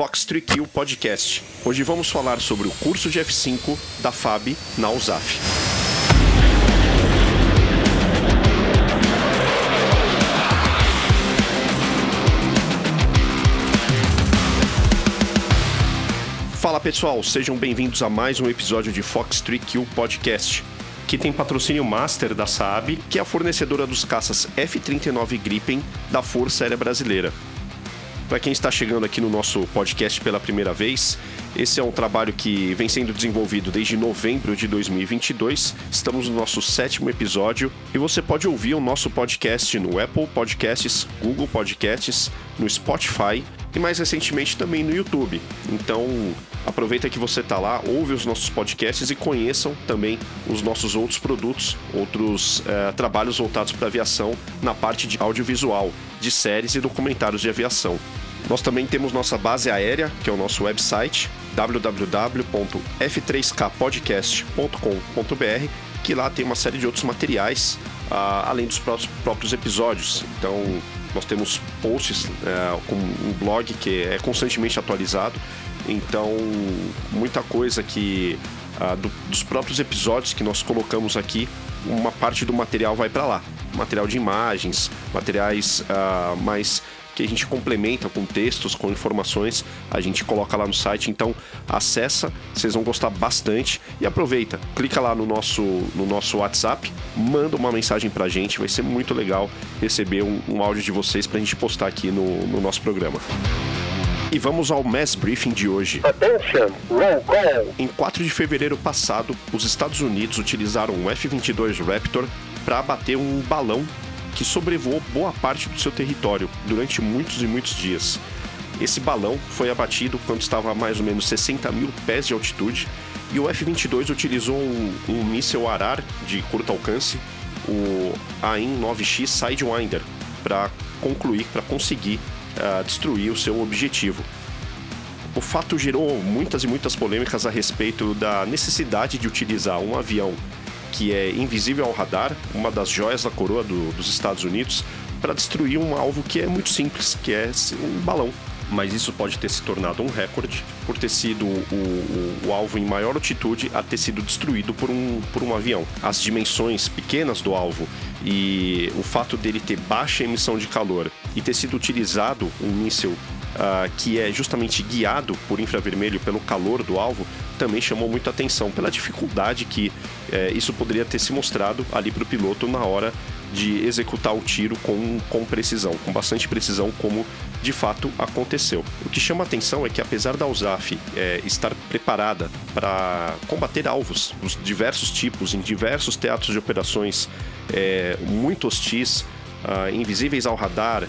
Fox 3 Kill Podcast. Hoje vamos falar sobre o curso de F5 da FAB na USAF. Fala pessoal, sejam bem-vindos a mais um episódio de Fox 3 Kill Podcast que tem patrocínio master da Saab, que é a fornecedora dos caças F-39 Gripen da Força Aérea Brasileira. Para quem está chegando aqui no nosso podcast pela primeira vez, esse é um trabalho que vem sendo desenvolvido desde novembro de 2022. Estamos no nosso sétimo episódio e você pode ouvir o nosso podcast no Apple Podcasts, Google Podcasts, no Spotify e mais recentemente também no YouTube. Então, aproveita que você está lá, ouve os nossos podcasts e conheçam também os nossos outros produtos, outros é, trabalhos voltados para aviação na parte de audiovisual, de séries e documentários de aviação. Nós também temos nossa base aérea, que é o nosso website www.f3kpodcast.com.br, que lá tem uma série de outros materiais, uh, além dos próprios episódios. Então, nós temos posts uh, com um blog que é constantemente atualizado. Então, muita coisa que uh, do, dos próprios episódios que nós colocamos aqui, uma parte do material vai para lá. Material de imagens, materiais mais que a gente complementa com textos, com informações, a gente coloca lá no site. Então, acessa, vocês vão gostar bastante e aproveita, clica lá no nosso, no nosso WhatsApp, manda uma mensagem pra gente, vai ser muito legal receber um, um áudio de vocês pra gente postar aqui no, no nosso programa. E vamos ao Mass Briefing de hoje. Em 4 de fevereiro passado, os Estados Unidos utilizaram um F-22 Raptor para abater um balão que sobrevoou boa parte do seu território durante muitos e muitos dias. Esse balão foi abatido quando estava a mais ou menos 60 mil pés de altitude e o F-22 utilizou um, um míssil Arar de curto alcance, o AIM-9X Sidewinder, para concluir, para conseguir uh, destruir o seu objetivo. O fato gerou muitas e muitas polêmicas a respeito da necessidade de utilizar um avião que é invisível ao radar, uma das joias da coroa do, dos Estados Unidos, para destruir um alvo que é muito simples, que é um balão. Mas isso pode ter se tornado um recorde por ter sido o, o, o, alvo em maior altitude a ter sido destruído por um, por um avião. As dimensões pequenas do alvo e o fato dele ter baixa emissão de calor e ter sido utilizado um míssil uh, que é justamente guiado por infravermelho pelo calor do alvo, também chamou muita atenção pela dificuldade que uh, isso poderia ter se mostrado ali para o piloto na hora de executar o tiro com, com precisão, com bastante precisão, como de fato aconteceu. O que chama atenção é que, apesar da USAF é, estar preparada para combater alvos, os diversos tipos, em diversos teatros de operações é, muito hostis, uh, invisíveis ao radar,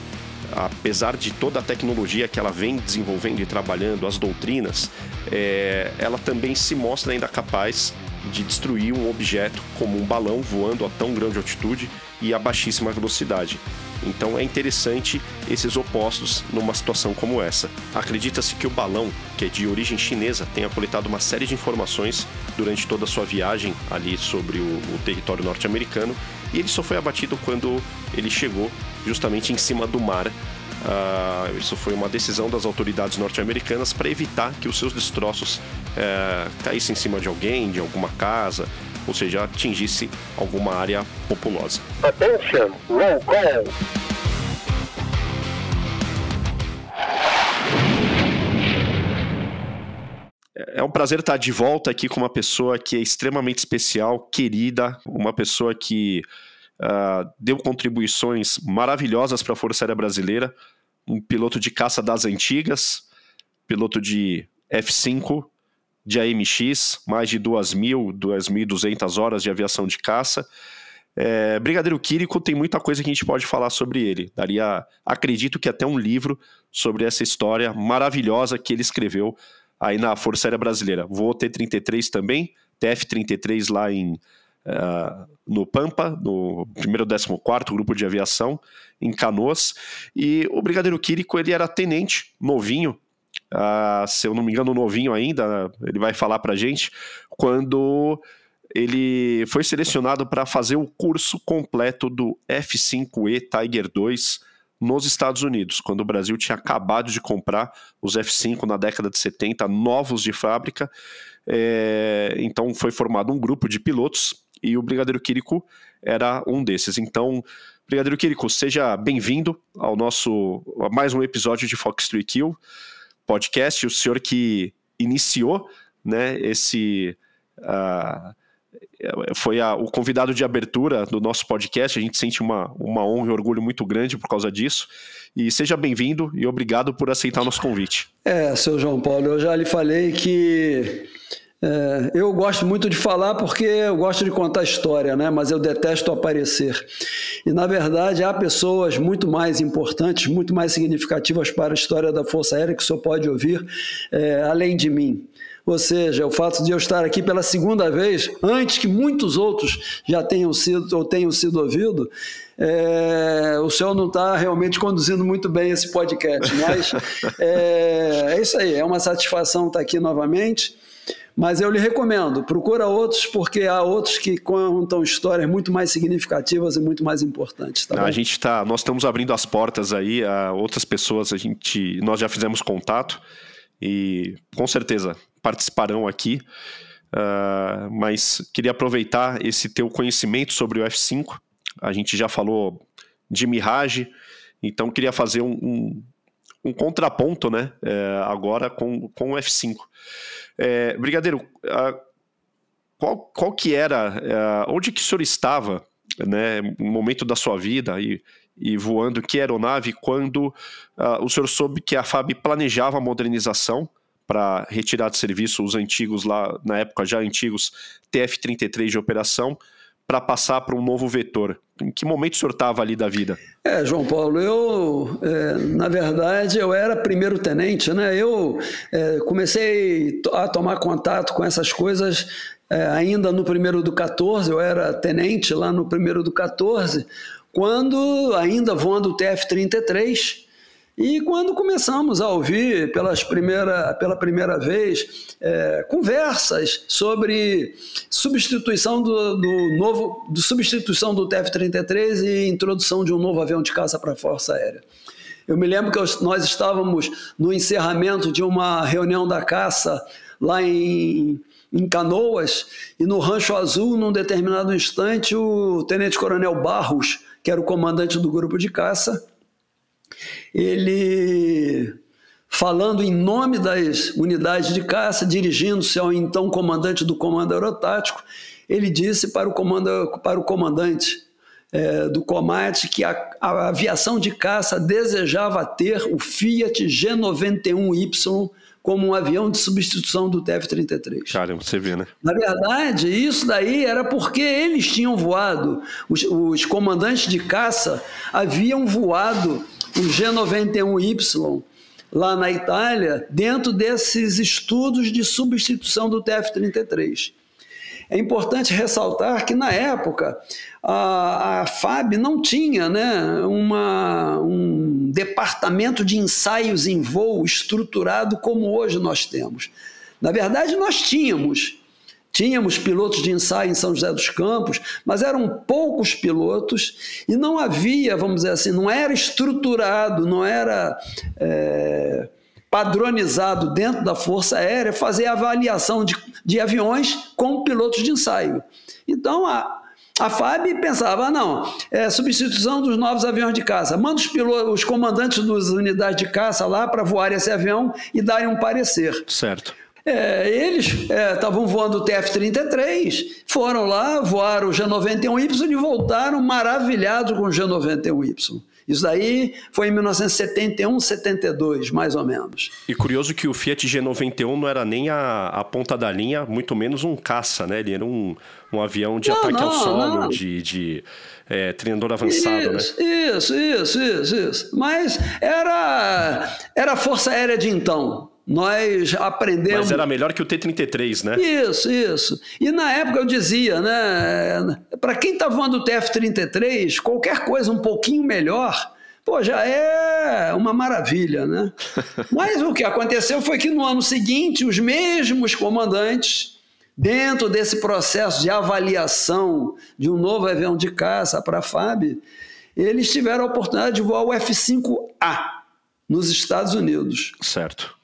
apesar de toda a tecnologia que ela vem desenvolvendo e trabalhando, as doutrinas, é, ela também se mostra ainda capaz de destruir um objeto como um balão voando a tão grande altitude e a baixíssima velocidade. Então é interessante esses opostos numa situação como essa. Acredita-se que o balão, que é de origem chinesa, tenha coletado uma série de informações durante toda a sua viagem ali sobre o, o território norte-americano e ele só foi abatido quando ele chegou justamente em cima do mar. Uh, isso foi uma decisão das autoridades norte-americanas para evitar que os seus destroços uh, caíssem em cima de alguém, de alguma casa, ou seja, atingisse alguma área populosa. Attention, roll call. É um prazer estar de volta aqui com uma pessoa que é extremamente especial, querida, uma pessoa que uh, deu contribuições maravilhosas para a Força Aérea Brasileira, um piloto de caça das antigas, piloto de F-5, de AMX, mais de 2.000, 2.200 horas de aviação de caça. É, Brigadeiro Quírico tem muita coisa que a gente pode falar sobre ele. Daria, acredito que até um livro sobre essa história maravilhosa que ele escreveu aí na Força Aérea Brasileira. Vou ter 33 também, TF-33 lá em uh, no Pampa, no primeiro 14 grupo de aviação, em Canoas. E o Brigadeiro Quírico, ele era tenente, novinho, uh, se eu não me engano, novinho ainda, ele vai falar pra gente, quando ele foi selecionado para fazer o curso completo do F5E Tiger 2 nos Estados Unidos, quando o Brasil tinha acabado de comprar os F-5 na década de 70, novos de fábrica. É, então foi formado um grupo de pilotos e o Brigadeiro Quirico era um desses. Então, Brigadeiro Quirico, seja bem-vindo ao nosso a mais um episódio de Fox 3 Kill podcast. O senhor que iniciou né, esse. Uh, foi a, o convidado de abertura do nosso podcast. A gente sente uma, uma honra e orgulho muito grande por causa disso. E seja bem-vindo e obrigado por aceitar o nosso convite. É, seu João Paulo, eu já lhe falei que é, eu gosto muito de falar porque eu gosto de contar história, né? mas eu detesto aparecer. E, na verdade, há pessoas muito mais importantes, muito mais significativas para a história da Força Aérea que senhor pode ouvir é, além de mim. Ou seja, o fato de eu estar aqui pela segunda vez, antes que muitos outros já tenham sido ou tenham sido ouvidos, é, o senhor não está realmente conduzindo muito bem esse podcast, mas é, é, isso aí, é uma satisfação estar aqui novamente. Mas eu lhe recomendo, procura outros, porque há outros que contam histórias muito mais significativas e muito mais importantes. Tá a gente tá, nós estamos abrindo as portas aí a outras pessoas, a gente, nós já fizemos contato e com certeza participarão aqui. Uh, mas queria aproveitar esse teu conhecimento sobre o F5. A gente já falou de Mirage, então queria fazer um, um, um contraponto né, é, agora com, com o F5. É, Brigadeiro, uh, qual, qual que era, uh, onde que o senhor estava né, no momento da sua vida e, e voando que aeronave quando uh, o senhor soube que a FAB planejava a modernização para retirar de serviço os antigos lá, na época já antigos, TF-33 de operação, para passar para um novo vetor. Em que momento o senhor estava ali da vida? É, João Paulo, eu, é, na verdade, eu era primeiro tenente, né? Eu é, comecei a tomar contato com essas coisas é, ainda no primeiro do 14, eu era tenente lá no primeiro do 14, quando ainda voando o TF-33, e quando começamos a ouvir pelas primeira, pela primeira vez é, conversas sobre substituição do, do novo, do substituição do TF-33 e introdução de um novo avião de caça para a Força Aérea. Eu me lembro que nós estávamos no encerramento de uma reunião da caça lá em, em Canoas e no Rancho Azul, num determinado instante, o Tenente Coronel Barros, que era o comandante do grupo de caça, ele falando em nome das unidades de caça, dirigindo-se ao então comandante do comando aerotático, ele disse para o, comando, para o comandante é, do Comate que a, a, aviação de caça desejava ter o Fiat G91Y como um avião de substituição do TF-33. Caramba, você vê, né? Na verdade, isso daí era porque eles tinham voado, os, os comandantes de caça haviam voado o G91Y lá na Itália, dentro desses estudos de substituição do TF-33. É importante ressaltar que, na época, a, a FAB não tinha né, uma, um departamento de ensaios em voo estruturado como hoje nós temos. Na verdade, nós tínhamos, Tínhamos pilotos de ensaio em São José dos Campos, mas eram poucos pilotos e não havia, vamos dizer assim, não era estruturado, não era é, padronizado dentro da Força Aérea fazer avaliação de, de aviões com pilotos de ensaio. Então, a, a FAB pensava, ah, não, é substituição dos novos aviões de caça. Manda os, pilotos, os comandantes das unidades de caça lá para voar esse avião e darem um parecer. Certo. É, eles estavam é, voando o TF-33, foram lá, voaram o G91Y e voltaram maravilhados com o G91Y. Isso daí foi em 1971, 72, mais ou menos. E curioso que o Fiat G91 não era nem a, a ponta da linha, muito menos um caça, né? Ele era um, um avião de não, ataque não, ao solo, não. de, de é, treinador avançado, isso, né? Isso, isso, isso, isso. Mas era, era a Força Aérea de então. Nós aprendemos. Mas era melhor que o T-33, né? Isso, isso. E na época eu dizia, né? Para quem está voando o TF-33, qualquer coisa um pouquinho melhor, pô, já é uma maravilha, né? Mas o que aconteceu foi que no ano seguinte, os mesmos comandantes, dentro desse processo de avaliação de um novo avião de caça para a FAB, eles tiveram a oportunidade de voar o F-5A nos Estados Unidos. Certo.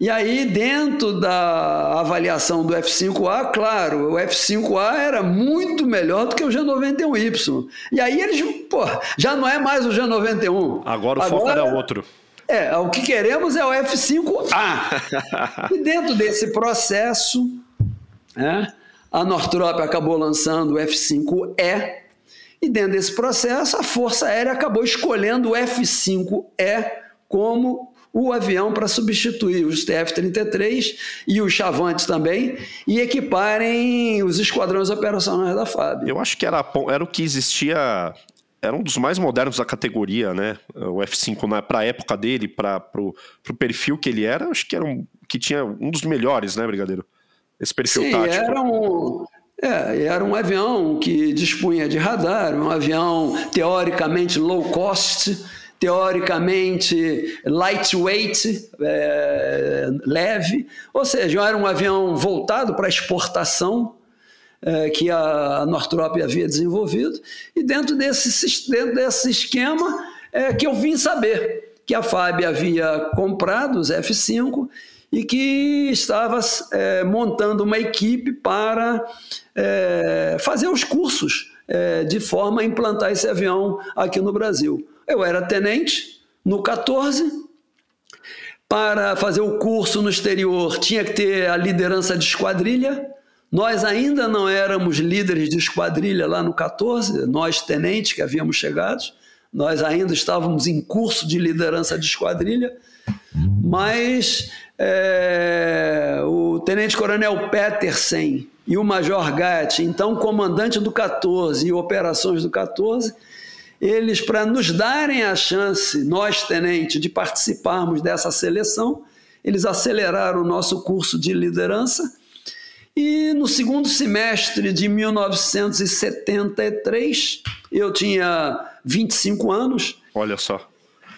E aí, dentro da avaliação do F5A, claro, o F5A era muito melhor do que o G91Y. E aí eles, pô, já não é mais o G91. Agora o Agora, foco era outro. É, o que queremos é o F5A. e dentro desse processo, né, a Northrop acabou lançando o F5E. E dentro desse processo, a Força Aérea acabou escolhendo o F5E como o avião para substituir os TF-33 e os Chavantes também e equiparem os esquadrões operacionais da FAB. Eu acho que era, era o que existia era um dos mais modernos da categoria, né? O F5 para a época dele, para o perfil que ele era, acho que era um que tinha um dos melhores, né, Brigadeiro? Esse perfil Sim, tático. Era um, é, era um avião que dispunha de radar, um avião teoricamente low cost, teoricamente lightweight, é, leve, ou seja, era um avião voltado para exportação é, que a Northrop havia desenvolvido, e dentro desse, dentro desse esquema é que eu vim saber que a FAB havia comprado os F-5 e que estava é, montando uma equipe para é, fazer os cursos é, de forma a implantar esse avião aqui no Brasil. Eu era tenente no 14. Para fazer o curso no exterior, tinha que ter a liderança de esquadrilha. Nós ainda não éramos líderes de esquadrilha lá no 14, nós tenentes que havíamos chegado. Nós ainda estávamos em curso de liderança de esquadrilha, mas é, o tenente-coronel Petersen e o major Gatt, então comandante do 14 e operações do 14, eles, para nos darem a chance, nós, tenente, de participarmos dessa seleção, eles aceleraram o nosso curso de liderança. E no segundo semestre de 1973, eu tinha 25 anos. Olha só.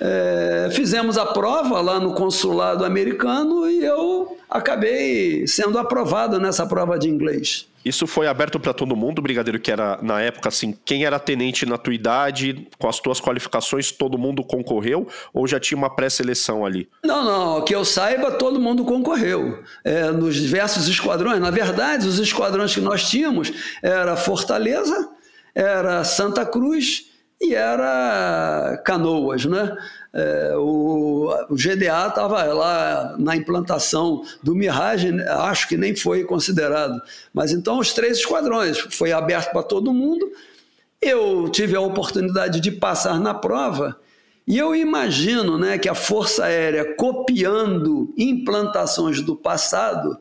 É, fizemos a prova lá no consulado americano e eu acabei sendo aprovado nessa prova de inglês. Isso foi aberto para todo mundo, brigadeiro, que era na época assim, quem era tenente na tua idade, com as tuas qualificações, todo mundo concorreu ou já tinha uma pré-seleção ali? Não, não, que eu saiba, todo mundo concorreu. É, nos diversos esquadrões, na verdade, os esquadrões que nós tínhamos era Fortaleza, era Santa Cruz e era Canoas, né? É, o, o, GDA estava lá na implantação do Mirage, acho que nem foi considerado. Mas então os três esquadrões foi aberto para todo mundo. Eu tive a oportunidade de passar na prova e eu imagino né, que a Força Aérea, copiando implantações do passado,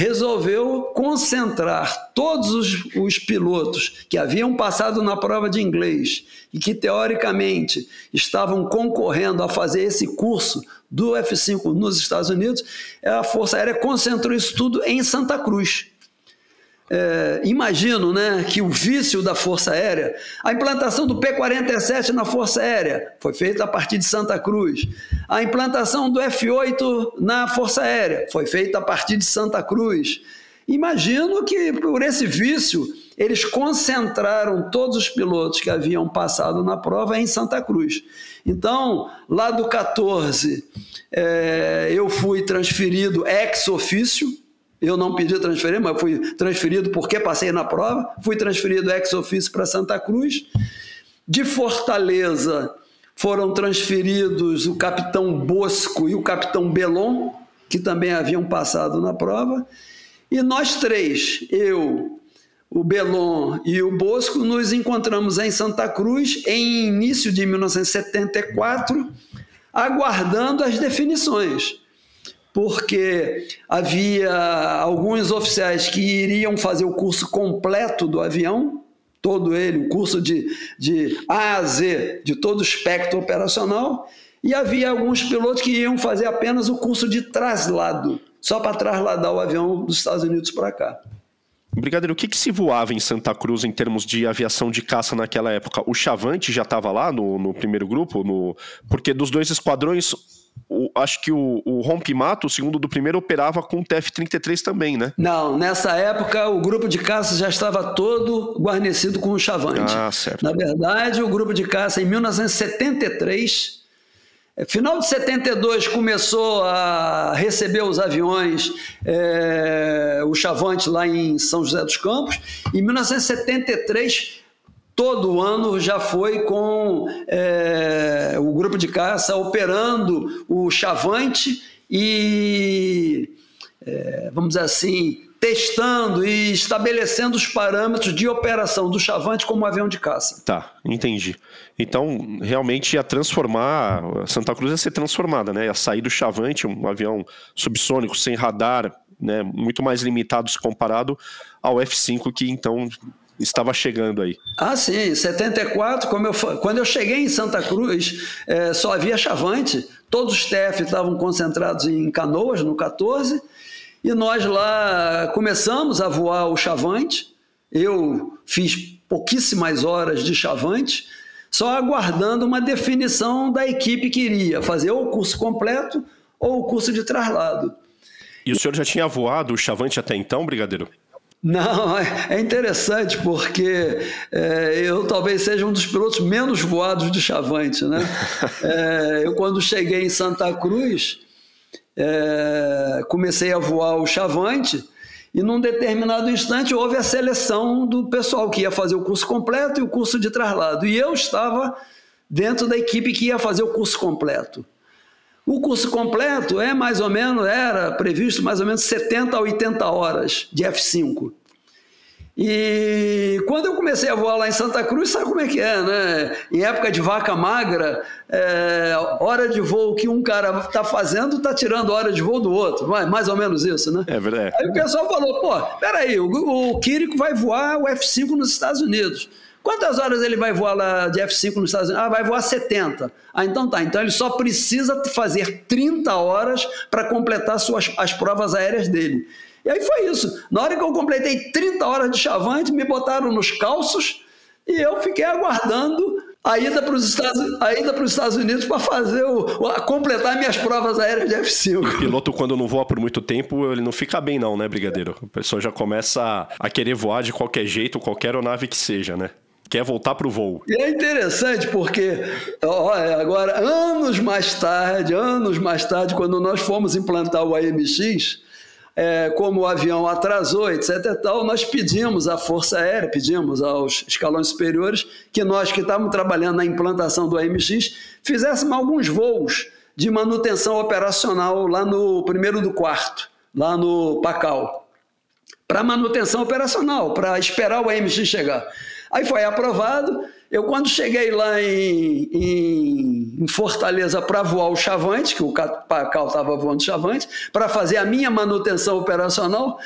resolveu concentrar todos os, os, pilotos que haviam passado na prova de inglês e que, teoricamente, estavam concorrendo a fazer esse curso do F5 nos Estados Unidos, a Força Aérea concentrou isso tudo em Santa Cruz é, imagino né, que o vício da Força Aérea, a implantação do P-47 na Força Aérea foi feita a partir de Santa Cruz, a implantação do F-8 na Força Aérea foi feita a partir de Santa Cruz. Imagino que por esse vício eles concentraram todos os pilotos que haviam passado na prova em Santa Cruz. Então, lá do 14, é, eu fui transferido ex ofício eu não pedi transferência, mas fui transferido porque passei na prova. Fui transferido ex officio para Santa Cruz. De Fortaleza foram transferidos o capitão Bosco e o capitão Belon, que também haviam passado na prova. E nós três, eu, o Belon e o Bosco, nos encontramos em Santa Cruz em início de 1974, aguardando as definições porque havia alguns oficiais que iriam fazer o curso completo do avião, todo ele, o curso de, de A a Z, de todo o espectro operacional, e havia alguns pilotos que iam fazer apenas o curso de traslado, só para trasladar o avião dos Estados Unidos para cá. Brigadeiro, o que, que se voava em Santa Cruz em termos de aviação de caça naquela época? O Chavante já estava lá no, no primeiro grupo? No... Porque dos dois esquadrões, o, acho que o, o Rompimato, o segundo do primeiro, operava com o TF-33 também, né? Não, nessa época o grupo de caça já estava todo guarnecido com o Chavante. Ah, certo. Na verdade, o grupo de caça em 1973 é, Final de 72 começou a receber os aviões, é, o Chavante lá em São José dos Campos. Em 1973 todo ano já foi com é, o grupo de caça operando o chavante e, é, vamos dizer assim, testando e estabelecendo os parâmetros de operação do chavante como avião de caça. Tá, entendi. Então, realmente ia transformar, Santa Cruz ia ser transformada, né? Ia sair do chavante, um avião subsônico, sem radar, né? muito mais limitado se comparado ao F-5, que então estava chegando aí? Ah, sim. 74, como eu, quando eu cheguei em Santa Cruz, é, só havia chavante. Todos os TF estavam concentrados em Canoas, no 14. E nós lá começamos a voar o chavante. Eu fiz pouquíssimas horas de chavante, só aguardando uma definição da equipe que iria fazer ou o curso completo ou o curso de traslado. E o senhor já tinha voado o chavante até então, brigadeiro? Não, é interessante porque é, eu talvez seja um dos pilotos menos voados de Chavante. Né? É, eu, quando cheguei em Santa Cruz, é, comecei a voar o Chavante e, num determinado instante, houve a seleção do pessoal que ia fazer o curso completo e o curso de traslado. E eu estava dentro da equipe que ia fazer o curso completo. O curso completo é mais ou menos, era previsto mais ou menos 70 a 80 horas de F5. E quando eu comecei a voar lá em Santa Cruz, sabe como é que é, né? Em época de vaca magra, é, hora de voo que um cara está fazendo, está tirando hora de voo do outro. Mais ou menos isso, né? É verdade. Aí o pessoal falou, pô, peraí, o, o Quirico vai voar o F5 nos Estados Unidos. Quantas horas ele vai voar lá de F5 nos Estados Unidos? Ah, vai voar 70. Ah, então tá. Então ele só precisa fazer 30 horas para completar suas, as provas aéreas dele. E aí foi isso. Na hora que eu completei 30 horas de chavante, me botaram nos calços e eu fiquei aguardando a ida para os Estados, Estados Unidos para fazer o, a completar minhas provas aéreas de F5. O piloto, quando não voa por muito tempo, ele não fica bem, não, né, Brigadeiro? A pessoa já começa a querer voar de qualquer jeito, qualquer aeronave que seja, né? Quer voltar para o voo. E é interessante porque, olha, agora, anos mais tarde, anos mais tarde, quando nós fomos implantar o AMX, é, como o avião atrasou, etc. E tal, nós pedimos à Força Aérea, pedimos aos escalões superiores, que nós que estávamos trabalhando na implantação do AMX, fizéssemos alguns voos de manutenção operacional lá no primeiro do quarto, lá no Pacal, para manutenção operacional, para esperar o AMX chegar. Aí foi aprovado. Eu, quando cheguei lá em, em, em Fortaleza para voar o Chavante, que o Pacal estava voando Chavante, para fazer a minha manutenção operacional,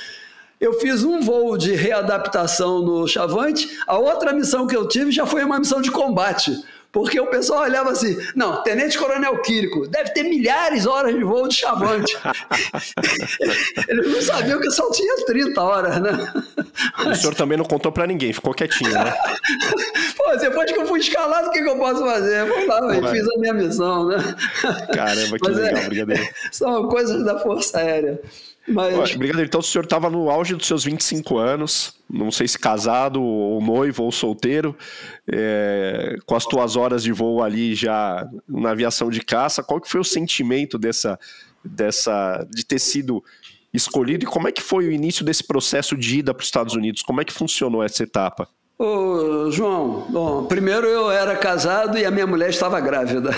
eu fiz um voo de readaptação no Chavante. A outra missão que eu tive já foi uma missão de combate porque o pessoal olhava assim, não, Tenente Coronel Quírico, deve ter milhares de horas de voo de chavante. Eles não sabiam que só tinha 30 horas, né? O senhor também não contou para ninguém, ficou quietinho, né? Pô, depois que eu fui escalado, o que, que eu posso fazer? Fui lá, véio, fiz a minha missão, né? Caramba, que Mas legal, é, brigadeiro. São coisas da Força Aérea. Mas... Brigadeiro, então o senhor estava no auge dos seus 25 anos, não sei se casado, ou noivo, ou solteiro, é, com as tuas horas de voo ali já na aviação de caça, qual que foi o sentimento dessa, dessa de ter sido escolhido e como é que foi o início desse processo de ida para os Estados Unidos? Como é que funcionou essa etapa? Ô, João, bom, primeiro eu era casado e a minha mulher estava grávida.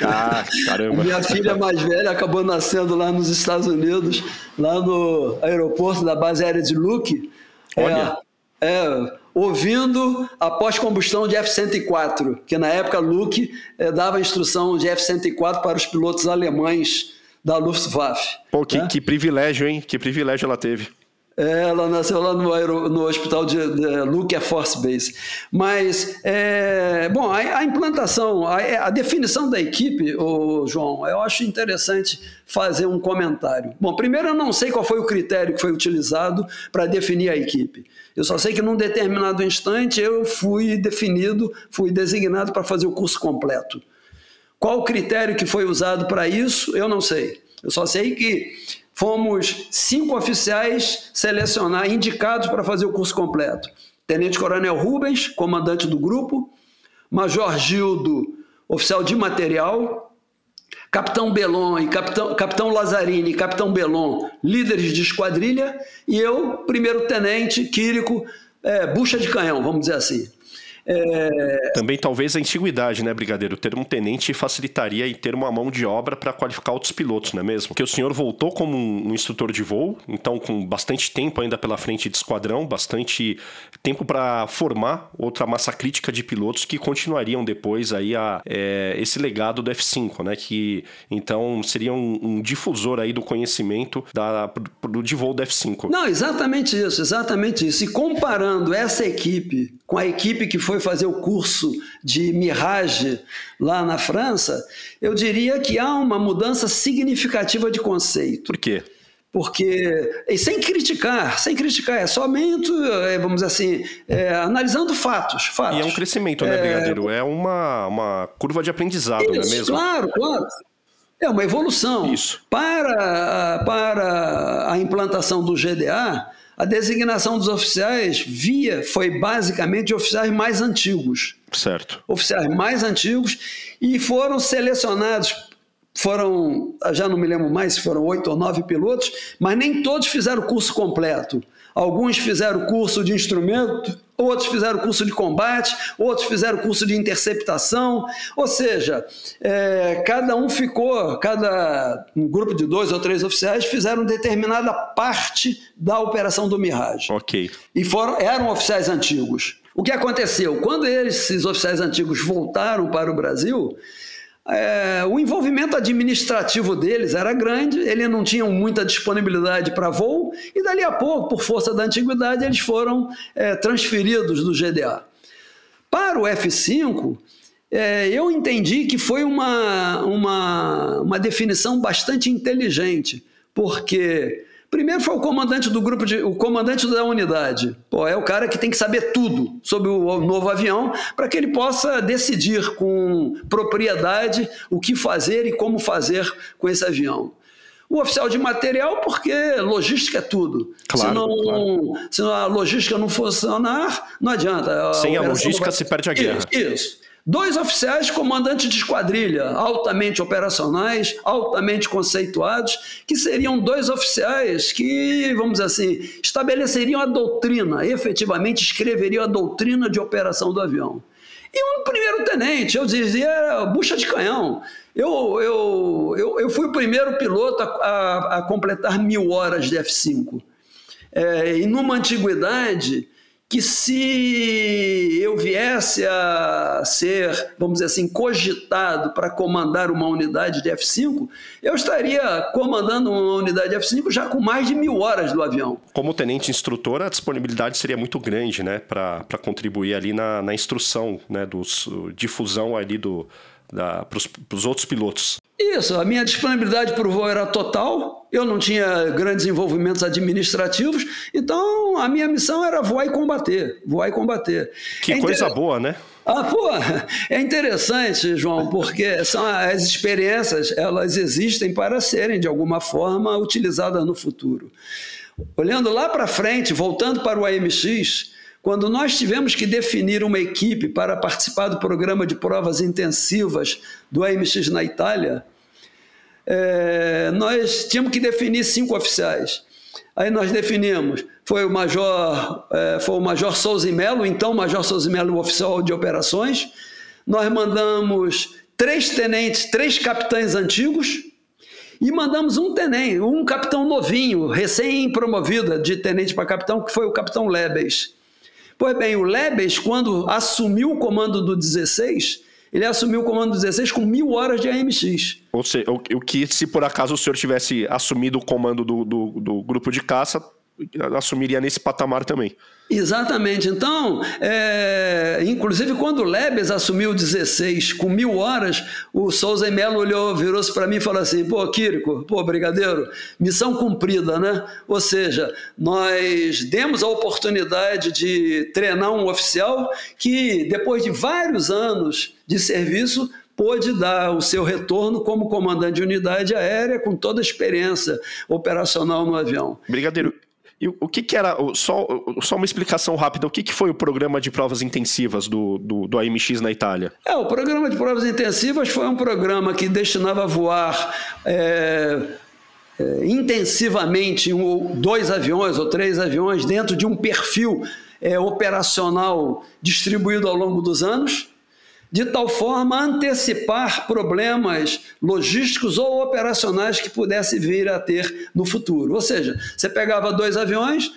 Ah, caramba. minha filha mais velha acabou nascendo lá nos Estados Unidos, lá no aeroporto da base aérea de Luke. Olha. É, é, ouvindo a pós-combustão de F-104, que na época Luke é, dava instrução de F-104 para os pilotos alemães da Luftwaffe. Pô, que, né? que privilégio, hein? Que privilégio ela teve. É, ela nasceu lá no, no hospital de, de Luke Air Force Base. Mas, é, bom, a, a implantação, a, a, definição da equipe, ô, João, eu acho interessante fazer um comentário. Bom, primeiro eu não sei qual foi o critério que foi utilizado para definir a equipe. Eu só sei que num determinado instante eu fui definido, fui designado para fazer o curso completo. Qual o critério que foi usado para isso, eu não sei. Eu só sei que fomos cinco oficiais selecionados, indicados para fazer o curso completo. Tenente Coronel Rubens, comandante do grupo, Major Gildo, oficial de material, Capitão Belon e Capitão, Capitão Lazzarini e Capitão Belon, líderes de esquadrilha, e eu, primeiro tenente, Quírico, é, bucha de canhão, vamos dizer assim. É... Também talvez a antiguidade, né, Brigadeiro? Ter um tenente facilitaria em ter uma mão de obra para qualificar outros pilotos, não é mesmo? Porque o senhor voltou como um instrutor de voo, então com bastante tempo ainda pela frente de esquadrão, bastante tempo para formar outra massa crítica de pilotos que continuariam depois aí a, é, esse legado do F5, né? Que então seria um, um difusor aí do conhecimento da, do, de voo do F5. Não, exatamente isso, exatamente isso. E comparando essa equipe com a equipe que foi fazer o curso de Mirage lá na França, eu diria que há uma mudança significativa de conceito. Por quê? Porque, e sem criticar, sem criticar, é somente, é, vamos dizer assim, é, analisando fatos, fatos. E é um crescimento, né, Brigadeiro? É, é uma, uma curva de aprendizado, isso, não é mesmo? Claro, claro. É uma evolução. Isso. Para, para a implantação do GDA, a designação dos oficiais via foi basicamente oficiais mais antigos. Certo. Oficiais mais antigos e foram selecionados. Foram, já não me lembro mais se foram oito ou nove pilotos, mas nem todos fizeram o curso completo. Alguns fizeram curso de instrumento, outros fizeram curso de combate, outros fizeram curso de interceptação. Ou seja, é, cada um ficou, cada um grupo de dois ou três oficiais fizeram determinada parte da operação do Mirage. Ok. E foram, eram oficiais antigos. O que aconteceu? Quando esses oficiais antigos voltaram para o Brasil, é, o envolvimento administrativo deles era grande, eles não tinham muita disponibilidade para voo, e dali a pouco, por força da antiguidade, eles foram é, transferidos do GDA. Para o F5, é, eu entendi que foi uma, uma, uma definição bastante inteligente, porque Primeiro foi o comandante do grupo, de, o comandante da unidade. Pô, é o cara que tem que saber tudo sobre o novo avião para que ele possa decidir com propriedade o que fazer e como fazer com esse avião. O oficial de material, porque logística é tudo. Claro, se, não, claro. se a logística não funcionar, não adianta. A Sem a logística vai... se perde a guerra. Isso. isso. Dois oficiais comandantes de esquadrilha, altamente operacionais, altamente conceituados, que seriam dois oficiais que, vamos dizer assim, estabeleceriam a doutrina, efetivamente escreveriam a doutrina de operação do avião. E um primeiro tenente, eu dizia, bucha de canhão. Eu, eu, eu, eu fui o primeiro piloto a, a, a completar mil horas de F5. É, e numa antiguidade que se eu viesse a ser, vamos dizer assim, cogitado para comandar uma unidade de F-5, eu estaria comandando uma unidade de F-5 já com mais de mil horas do avião. Como tenente instrutor, a disponibilidade seria muito grande, né, para contribuir ali na, na instrução, né, dos, difusão ali do, para os outros pilotos. Isso, a minha disponibilidade para o voo era total, eu não tinha grandes envolvimentos administrativos, então a minha missão era voar e combater, voar e combater. Que é coisa inter... boa, né? Ah, pô, é interessante, João, porque são as experiências, elas existem para serem de alguma forma utilizadas no futuro. Olhando lá para frente, voltando para o AMX, quando nós tivemos que definir uma equipe para participar do programa de provas intensivas do AMX na Itália, é, nós tínhamos que definir cinco oficiais. Aí nós definimos, foi o Major, é, foi o Major Souza Melo, então Major Souza Melo, oficial de operações. Nós mandamos três tenentes, três capitães antigos, e mandamos um tenente, um capitão novinho, recém-promovido de tenente para capitão, que foi o capitão Lebes. Pois bem, o Lebes, quando assumiu o comando do 16, ele assumiu o comando do 16 com mil horas de AMX. Ou seja, o, o que se por acaso o senhor tivesse assumido o comando do, do, do grupo de caça, assumiria nesse patamar também. Exatamente. Então, é, inclusive quando o Lebes assumiu 16 com mil horas, o Souza Melo olhou, virou-se para mim e falou assim: pô, Quírico, pô, brigadeiro, missão cumprida, né? Ou seja, nós demos a oportunidade de treinar um oficial que, depois de vários anos de serviço, pôde dar o seu retorno como comandante de unidade aérea com toda a experiência operacional no avião. Brigadeiro, e o que, que era, só, só uma explicação rápida, o que, que foi o programa de provas intensivas do, do, do AMX na Itália? É, o programa de provas intensivas foi um programa que destinava a voar é, é, intensivamente um, dois aviões ou três aviões dentro de um perfil é, operacional distribuído ao longo dos anos de tal forma a antecipar problemas logísticos ou operacionais que pudesse vir a ter no futuro. Ou seja, você pegava dois aviões,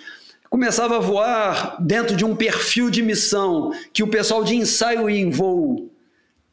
começava a voar dentro de um perfil de missão que o pessoal de ensaio em voo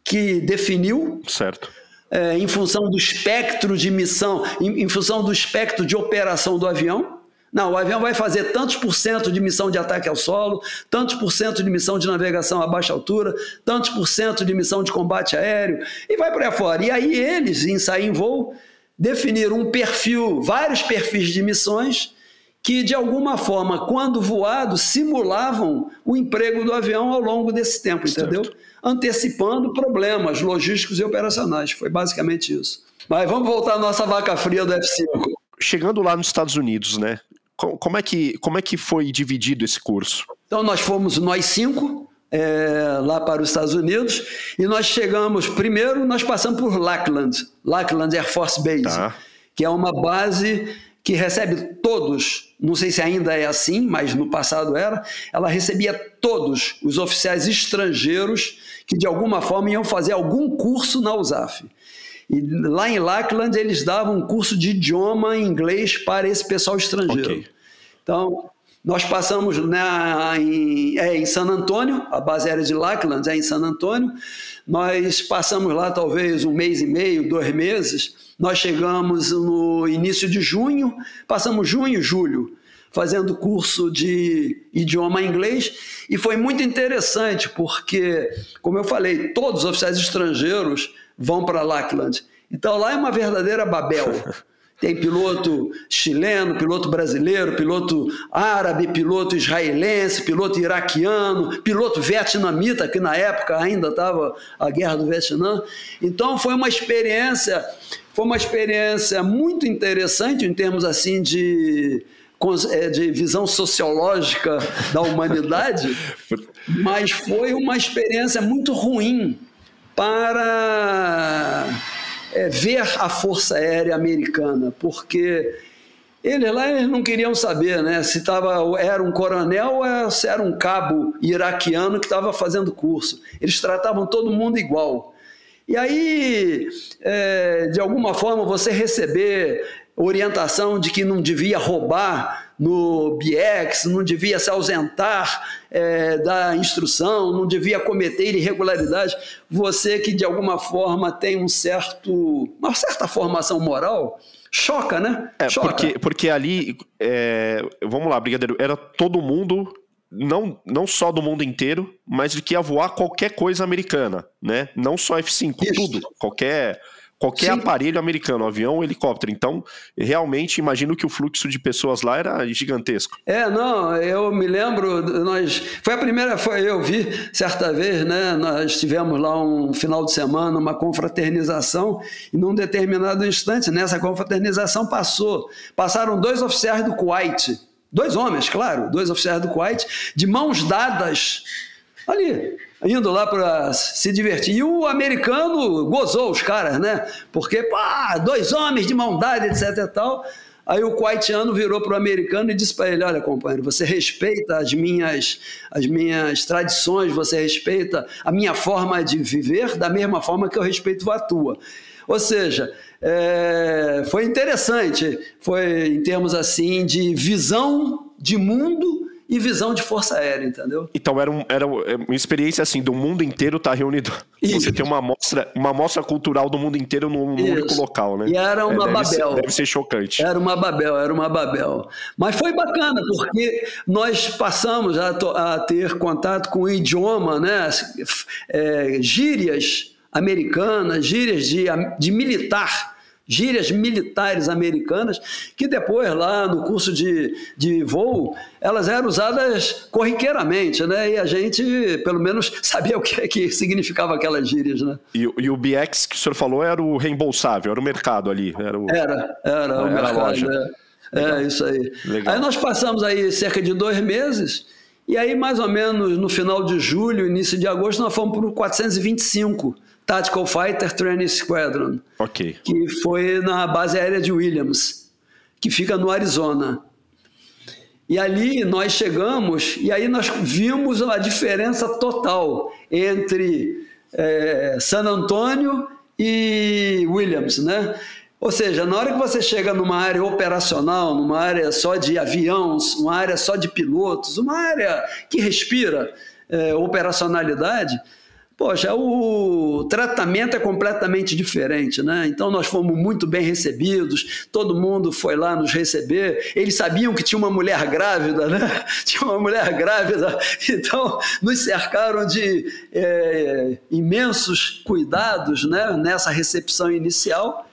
que definiu. Certo. É, em função do espectro de missão, em, em função do espectro de operação do avião. Não, o avião vai fazer tantos por cento de missão de ataque ao solo, tantos por cento de missão de navegação a baixa altura, tantos por cento de missão de combate aéreo, e vai para fora. E aí eles, em sair em voo, definiram um perfil, vários perfis de missões que, de alguma forma, quando voado, simulavam o emprego do avião ao longo desse tempo, entendeu? Certo. Antecipando problemas logísticos e operacionais. Foi basicamente isso. Mas vamos voltar à nossa vaca fria do F5 chegando lá nos Estados Unidos, né? Como é, que, como é que foi dividido esse curso? Então, nós fomos nós cinco é, lá para os Estados Unidos e nós chegamos, primeiro, nós passamos por Lackland, Lackland Air Force Base, tá. que é uma base que recebe todos, não sei se ainda é assim, mas no passado era, ela recebia todos os oficiais estrangeiros que de alguma forma iam fazer algum curso na USAF. E lá em Lackland eles davam um curso de idioma em inglês para esse pessoal estrangeiro. Okay. Então, nós passamos na, em, é, em San Antônio, a base aérea de Lackland é em San Antônio. Nós passamos lá talvez um mês e meio, dois meses. Nós chegamos no início de junho, passamos junho e julho fazendo curso de idioma inglês e foi muito interessante porque, como eu falei, todos os oficiais estrangeiros vão para Lackland. Então lá é uma verdadeira Babel. Tem piloto chileno, piloto brasileiro, piloto árabe, piloto israelense, piloto iraquiano, piloto vietnamita, que na época ainda estava a guerra do Vietnã. Então foi uma experiência, foi uma experiência muito interessante em termos assim de é, de visão sociológica da humanidade, mas foi uma experiência muito ruim para é, ver a Força Aérea Americana, porque eles lá eles não queriam saber né, se tava, era um coronel ou se era um cabo iraquiano que estava fazendo curso. Eles tratavam todo mundo igual. E aí, é, de alguma forma, você receber orientação de que não devia roubar no BX, não devia se ausentar é, da instrução, não devia cometer irregularidades. Você que de alguma forma tem um certo, uma certa formação moral, choca, né? É, choca. Porque, porque ali, é, vamos lá, Brigadeiro, era todo mundo não, não só do mundo inteiro, mas de que ia voar qualquer coisa americana, né? Não só F5, Isso. tudo, qualquer qualquer Sim. aparelho americano, avião, helicóptero. Então, realmente imagino que o fluxo de pessoas lá era gigantesco. É, não, eu me lembro, nós foi a primeira, foi eu vi certa vez, né? Nós tivemos lá um final de semana, uma confraternização, e num determinado instante, nessa confraternização passou, passaram dois oficiais do Kuwait, dois homens, claro, dois oficiais do Kuwait, de mãos dadas ali indo lá para se divertir. E o americano gozou os caras, né? Porque, pá, dois homens de mão dada, etc e tal. Aí o kuwaitiano virou para o americano e disse para ele: Olha, companheiro, você respeita as minhas, as minhas tradições, você respeita a minha forma de viver da mesma forma que eu respeito a tua. Ou seja, é, foi interessante, foi em termos assim de visão de mundo e visão de força aérea, entendeu? Então era, um, era uma experiência assim, do mundo inteiro estar tá reunido. Isso. Você tem uma amostra, uma amostra cultural do mundo inteiro num, num único local, né? E era uma é, deve Babel. Ser, deve ser chocante. Era uma Babel, era uma Babel. Mas foi bacana, porque nós passamos a, a ter contato com o idioma, né? É, gírias americanas, gírias de, de militar gírias militares americanas, que depois, lá no curso de, de voo, elas eram usadas corriqueiramente, né? E a gente, pelo menos, sabia o que, que significava aquelas gírias, né? E, e, o BX que o senhor falou era o reembolsável, era o mercado ali. Era, o... era, era, era o mercado. A loja. É, é isso aí. Legal. Aí nós passamos aí cerca de dois meses e aí, mais ou menos no final de julho, início de agosto, nós fomos para o 425 Tactical Fighter Training Squadron. Que foi na base aérea de Williams, que fica no Arizona. E ali nós chegamos e aí nós vimos a diferença total entre é, San Antônio e Williams, né? Ou seja, na hora que você chega numa área operacional, numa área só de aviões, uma área só de pilotos, uma área que respira é, operacionalidade, poxa, o tratamento é completamente diferente, né? Então nós fomos muito bem recebidos, todo mundo foi lá nos receber, eles sabiam que tinha uma mulher grávida, né? Tinha uma mulher grávida, então nos cercaram de é, imensos cuidados, né? Nessa recepção inicial.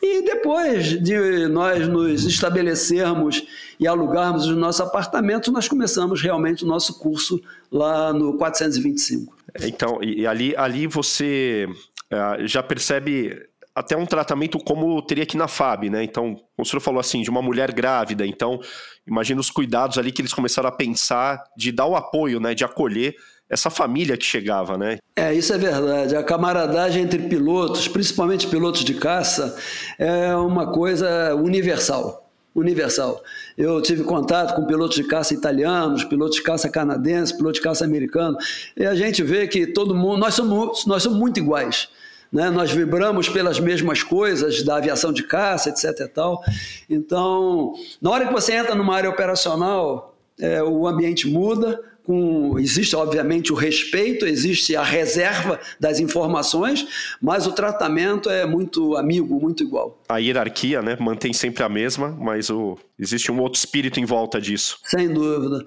E depois de nós nos estabelecermos e alugarmos os nossos apartamentos, nós começamos realmente o nosso curso lá no 425. Então, e ali, ali você uh, já percebe até um tratamento como teria aqui na FAB, né? Então, o senhor falou assim, de uma mulher grávida, então imagina os cuidados ali que eles começaram a pensar de dar o apoio, né? De acolher essa família que chegava, né? É, isso é verdade. A camaradagem entre pilotos, principalmente pilotos de caça, é uma coisa universal. Universal. Eu tive contato com pilotos de caça italianos, pilotos de caça canadenses, pilotos de caça americanos, e a gente vê que todo mundo, nós somos, nós somos muito iguais. Né? Nós vibramos pelas mesmas coisas da aviação de caça, etc. E tal. Então, na hora que você entra numa área operacional, é, o ambiente muda, com, existe obviamente o respeito, existe a reserva das informações, mas o tratamento é muito amigo, muito igual. A hierarquia, né, mantém sempre a mesma, mas o, existe um outro espírito em volta disso. Sem dúvida.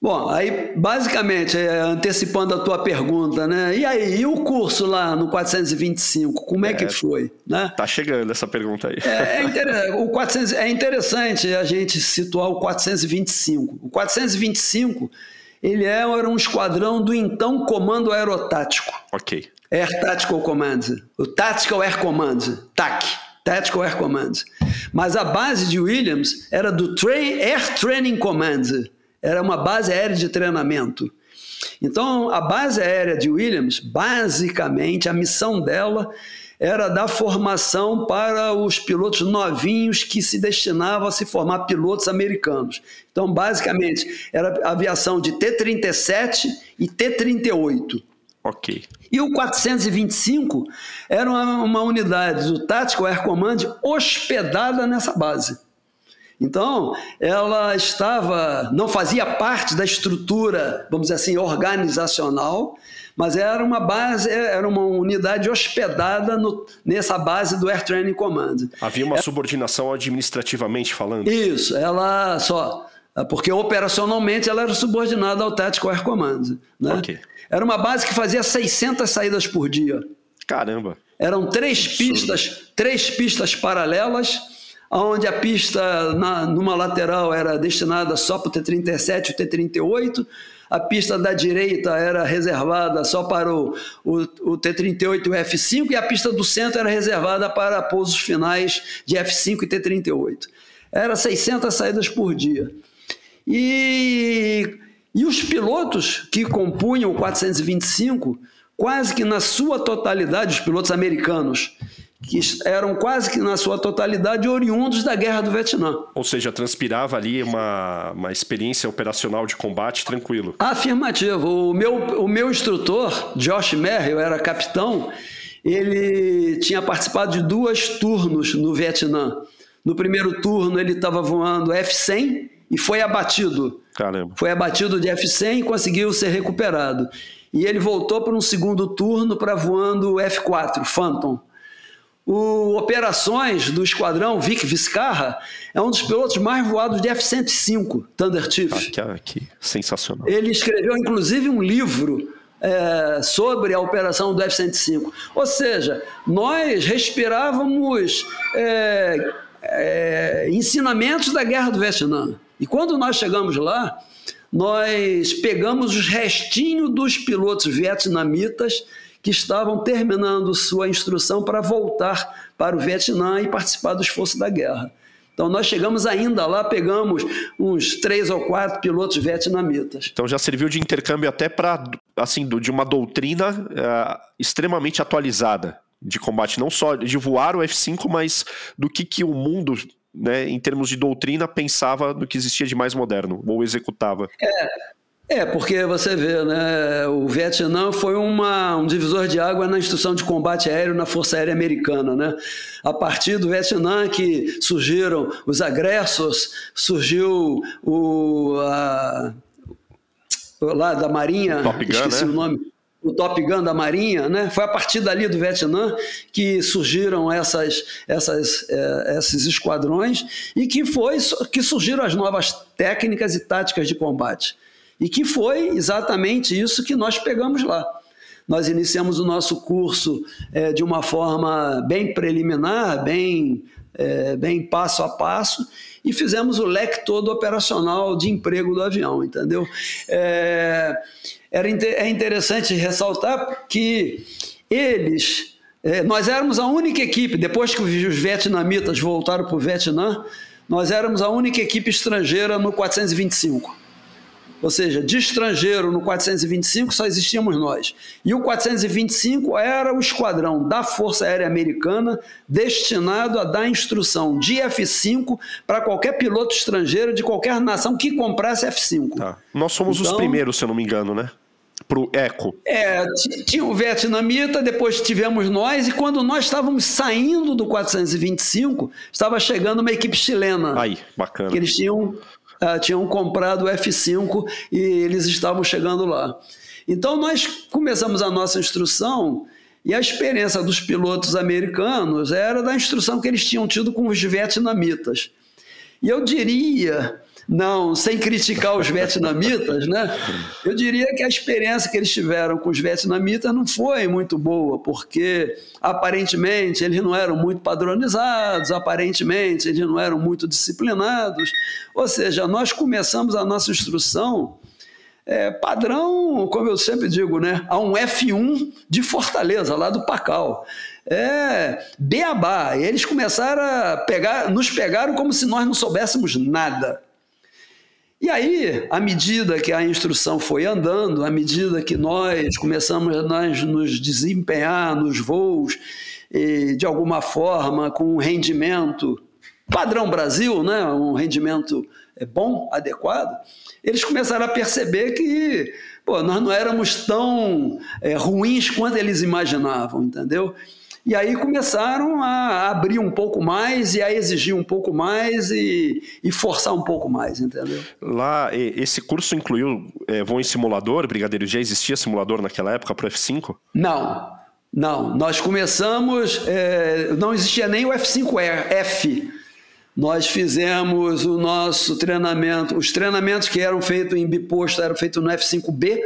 Bom, aí basicamente, é, antecipando a tua pergunta, né? E aí, e o curso lá no 425, como é, é que foi? Né? Tá chegando essa pergunta aí. É, é, inter... o 400... é interessante a gente situar o 425. O 425 ele era um esquadrão do então Comando Aerotático. Ok. Air Tactical Command. O Tactical Air Command. TAC. Tactical Air Command. Mas a base de Williams era do Train, Air Training Command. Era uma base aérea de treinamento. Então, a base aérea de Williams, basicamente, a missão dela era dar formação para os pilotos novinhos que se destinavam a se formar pilotos americanos. Então, basicamente, era aviação de T-37 e T-38. Ok. E o 425 era uma, uma unidade do Tactical Air Command hospedada nessa base. Então, ela estava, não fazia parte da estrutura, vamos dizer assim, organizacional, mas era uma base, era uma unidade hospedada no, nessa base do Air Training Command. Havia uma é, subordinação administrativamente falando? Isso, ela só. Porque operacionalmente ela era subordinada ao Tactical Air Command. Né? Okay. Era uma base que fazia 600 saídas por dia. Caramba! Eram três pistas, três pistas paralelas, onde a pista na, numa lateral era destinada só para o T-37 e o T-38, a pista da direita era reservada só para o, o, o T-38 e o F-5 e a pista do centro era reservada para pousos finais de F-5 e T-38. Era 600 saídas por dia. E, e os pilotos que compunham o 425, quase que na sua totalidade, os pilotos americanos, que eram quase que na sua totalidade oriundos da Guerra do Vietnã. Ou seja, transpirava ali uma, uma experiência operacional de combate tranquilo. Afirmativo. O meu, o meu instrutor, Josh Merrill, era capitão, ele tinha participado de dois turnos no Vietnã. No primeiro turno ele estava voando F-100 e foi abatido. Caramba. Foi abatido de F-100 e conseguiu ser recuperado. E ele voltou para um segundo turno para voando F-4, Phantom. O Operações do Esquadrão Vic Viscarra é um dos pilotos mais voados de F-105, Thunder Chief. Ah, que, que sensacional. Ele escreveu, inclusive, um livro é, sobre a operação do F-105. Ou seja, nós respirávamos é, é, ensinamentos da Guerra do Vietnã. E quando nós chegamos lá, nós pegamos os restinhos dos pilotos vietnamitas que estavam terminando sua instrução para voltar para o Vietnã e participar do esforço da guerra. Então nós chegamos ainda lá, pegamos uns três ou quatro pilotos vietnamitas. Então já serviu de intercâmbio até para, assim, de uma doutrina uh, extremamente atualizada de combate, não só de voar o F-5, mas do que, que o mundo né, em termos de doutrina, pensava no que existia de mais moderno, ou executava. É, é, porque você vê, né, o Vietnã foi uma, um divisor de água na instrução de combate aéreo na Força Aérea Americana. Né? A partir do Vietnã que surgiram os agressores, surgiu o... A, lá da Marinha, Top Gun, esqueci né? o nome o Top Gun da Marinha, né? Foi a partir dali do Vietnã que surgiram essas, essas, é, esses esquadrões e que foi que surgiram as novas técnicas e táticas de combate. E que foi exatamente isso que nós pegamos lá. Nós iniciamos o nosso curso é, de uma forma bem preliminar, bem, é, bem passo a passo, e fizemos o leque todo operacional de emprego do avião, entendeu? É, era, é interessante ressaltar que eles, é, nós éramos a única equipe, depois que os vietnamitas voltaram para o Vietnã, nós éramos a única equipe estrangeira no 425. Ou seja, de estrangeiro no 425 só existíamos nós. E o 425 era o esquadrão da Força Aérea Americana destinado a dar instrução de F-5 para qualquer piloto estrangeiro de qualquer nação que comprasse F-5. Tá. Nós somos então, os primeiros, se eu não me engano, né? Pro Eco. É, tinha o vietnamita, depois tivemos nós, e quando nós estávamos saindo do 425, estava chegando uma equipe chilena. Aí, bacana. Que eles tinham uh, tinham comprado o F5 e eles estavam chegando lá. Então nós começamos a nossa instrução e a experiência dos pilotos americanos era da instrução que eles tinham tido com os vietnamitas. E eu diria não, sem criticar os vietnamitas, né? Eu diria que a experiência que eles tiveram com os vietnamitas não foi muito boa, porque aparentemente eles não eram muito padronizados, aparentemente eles não eram muito disciplinados. Ou seja, nós começamos a nossa instrução é, padrão, como eu sempre digo, né? A um F1 de Fortaleza, lá do Pacal. É beabá. Eles começaram a pegar, nos pegaram como se nós não soubéssemos nada. E aí, à medida que a instrução foi andando, à medida que nós começamos a nos desempenhar nos voos, e, de alguma forma, com um rendimento padrão Brasil, né, um rendimento é, bom, adequado, eles começaram a perceber que pô, nós não éramos tão é, ruins quanto eles imaginavam, entendeu? E aí começaram a abrir um pouco mais e a exigir um pouco mais e, e forçar um pouco mais, entendeu? Lá, esse curso incluiu é, voo em simulador, Brigadeiro? Já existia simulador naquela época para o F5? Não, não. Nós começamos, é, não existia nem o F5F. Nós fizemos o nosso treinamento, os treinamentos que eram feitos em biposto eram feitos no F5B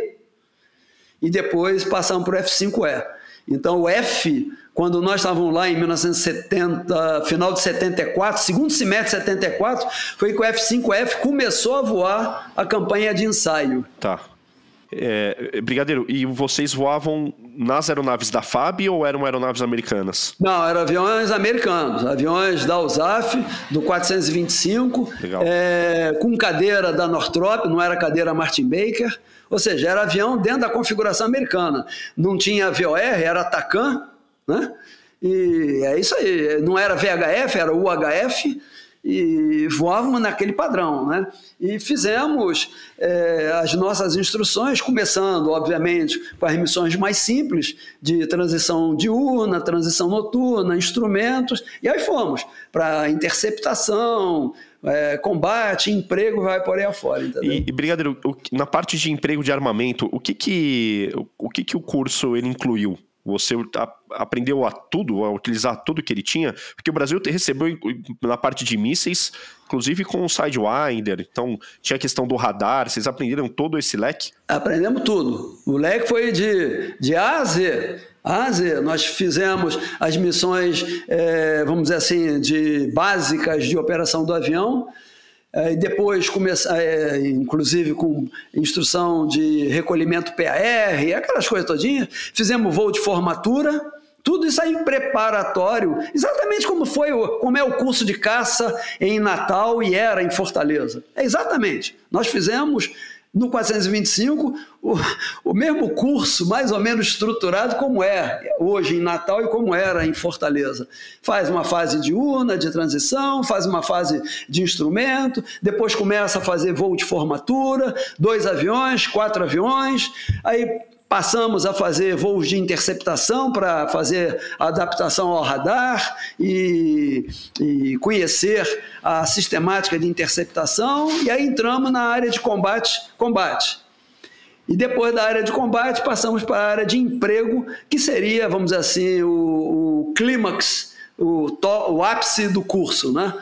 e depois passamos para o F5E. Então o F quando nós estávamos lá em 1970, final de 74, segundo semestre de 74, foi que o F-5F começou a voar a campanha de ensaio. Tá. É, Brigadeiro, e vocês voavam nas aeronaves da FAB ou eram aeronaves americanas? Não, eram aviões americanos, aviões da USAF, do 425, é, com cadeira da Northrop, não era cadeira Martin Baker, ou seja, era avião dentro da configuração americana. Não tinha VOR, era TACAN, né? E é isso aí, não era VHF, era UHF, e voávamos naquele padrão, né? E fizemos é, as nossas instruções, começando, obviamente, com as missões mais simples, de transição diurna, transição noturna, instrumentos, e aí fomos para interceptação, é, combate, emprego, vai por aí afora, entendeu? E, e Brigadeiro, na parte de emprego de armamento, o que que o, que que o curso ele incluiu? Você aprendeu a tudo, a utilizar tudo que ele tinha? Porque o Brasil recebeu na parte de mísseis, inclusive com o Sidewinder, então tinha a questão do radar, vocês aprenderam todo esse leque? Aprendemos tudo. O leque foi de, de A a Z. A Z. Nós fizemos as missões, é, vamos dizer assim, de básicas de operação do avião, é, depois começar, é, inclusive com instrução de recolhimento PAR, aquelas coisas todinhas. Fizemos voo de formatura, tudo isso aí preparatório, exatamente como foi, como é o curso de caça em Natal e era em Fortaleza. É exatamente. Nós fizemos no 425 o, o mesmo curso, mais ou menos estruturado como é hoje em Natal e como era em Fortaleza. Faz uma fase de urna, de transição, faz uma fase de instrumento, depois começa a fazer voo de formatura, dois aviões, quatro aviões, aí Passamos a fazer voos de interceptação para fazer adaptação ao radar e, e, conhecer a sistemática de interceptação, e aí entramos na área de combate, combate. E depois da área de combate, passamos para a área de emprego, que seria, vamos dizer assim, o, o clímax, o, o ápice do curso. Né?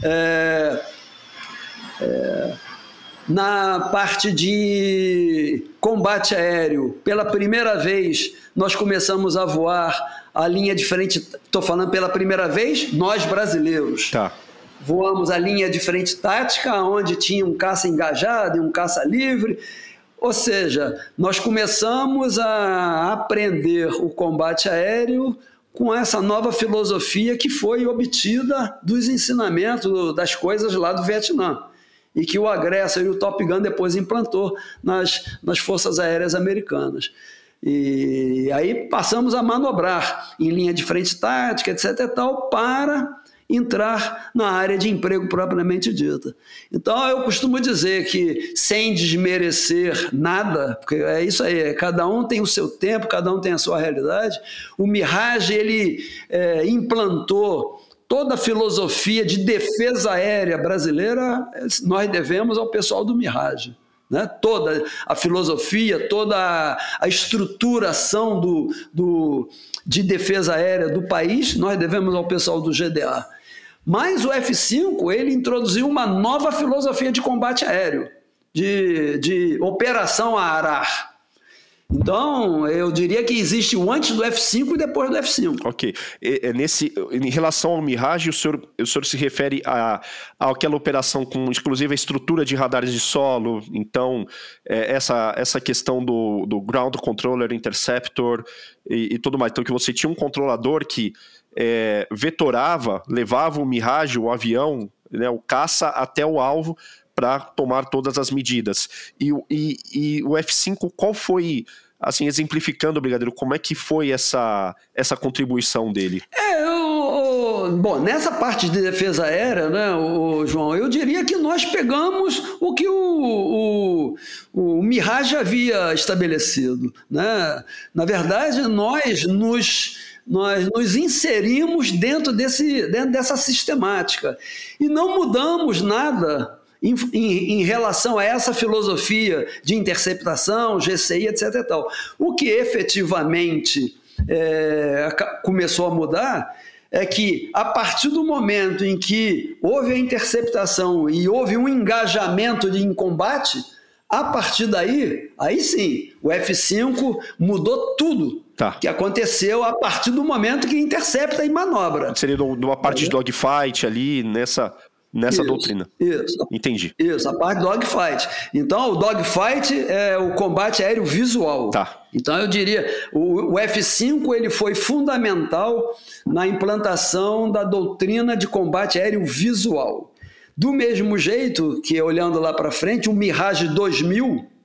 É, é, na parte de combate aéreo, pela primeira vez, nós começamos a voar a linha de frente. Estou falando pela primeira vez, nós brasileiros. Tá. Voamos a linha de frente tática, onde tinha um caça engajado e um caça livre. Ou seja, nós começamos a aprender o combate aéreo com essa nova filosofia que foi obtida dos ensinamentos das coisas lá do Vietnã e que o Agressa e o Top Gun depois implantou nas, nas Forças Aéreas Americanas. E aí passamos a manobrar em linha de frente tática, etc. e tal, para entrar na área de emprego propriamente dita. Então eu costumo dizer que sem desmerecer nada, porque é isso aí, cada um tem o seu tempo, cada um tem a sua realidade. O Mirage ele é, implantou toda a filosofia de defesa aérea brasileira nós devemos ao pessoal do Mirage. Né? Toda a filosofia, toda a, estruturação do, do, de defesa aérea do país, nós devemos ao pessoal do GDA. Mas o F-5 ele introduziu uma nova filosofia de combate aéreo, de, de operação a arar. Então, eu diria que existe o antes do F5 e depois do F5. Ok. É, nesse, em relação ao Mirage, o senhor, o senhor se refere a, a aquela operação com exclusiva estrutura de radares de solo, então, é, essa, essa questão do, do Ground Controller Interceptor e, e tudo mais. Então, que você tinha um controlador que é, vetorava, levava o Mirage, o avião, né, o caça até o alvo para tomar todas as medidas. E, e, e, o F5, qual foi, assim, exemplificando, Brigadeiro, como é que foi essa, essa contribuição dele? É, eu, bom, nessa parte de defesa aérea, né, o, João, eu diria que nós pegamos o que o, o, o Mirage havia estabelecido. Né? Na verdade, nós nos nós nos inserimos dentro, desse, dentro dessa sistemática e não mudamos nada em, em, em, relação a essa filosofia de interceptação, GCI, etc. E tal. O que efetivamente é, começou a mudar é que, a partir do momento em que houve a interceptação e houve um engajamento de, em combate, a partir daí, aí sim, o F5 mudou tudo tá. que aconteceu a partir do momento que intercepta e manobra. Seria uma parte de dogfight ali, nessa nessa isso, doutrina. Isso. Entendi. Isso, a parte do dogfight. Então, o dogfight é o combate aéreo visual. Tá. Então, eu diria, o, o F-5 ele foi fundamental na implantação da doutrina de combate aéreo visual. Do mesmo jeito que, olhando lá para frente, o Mirage 2000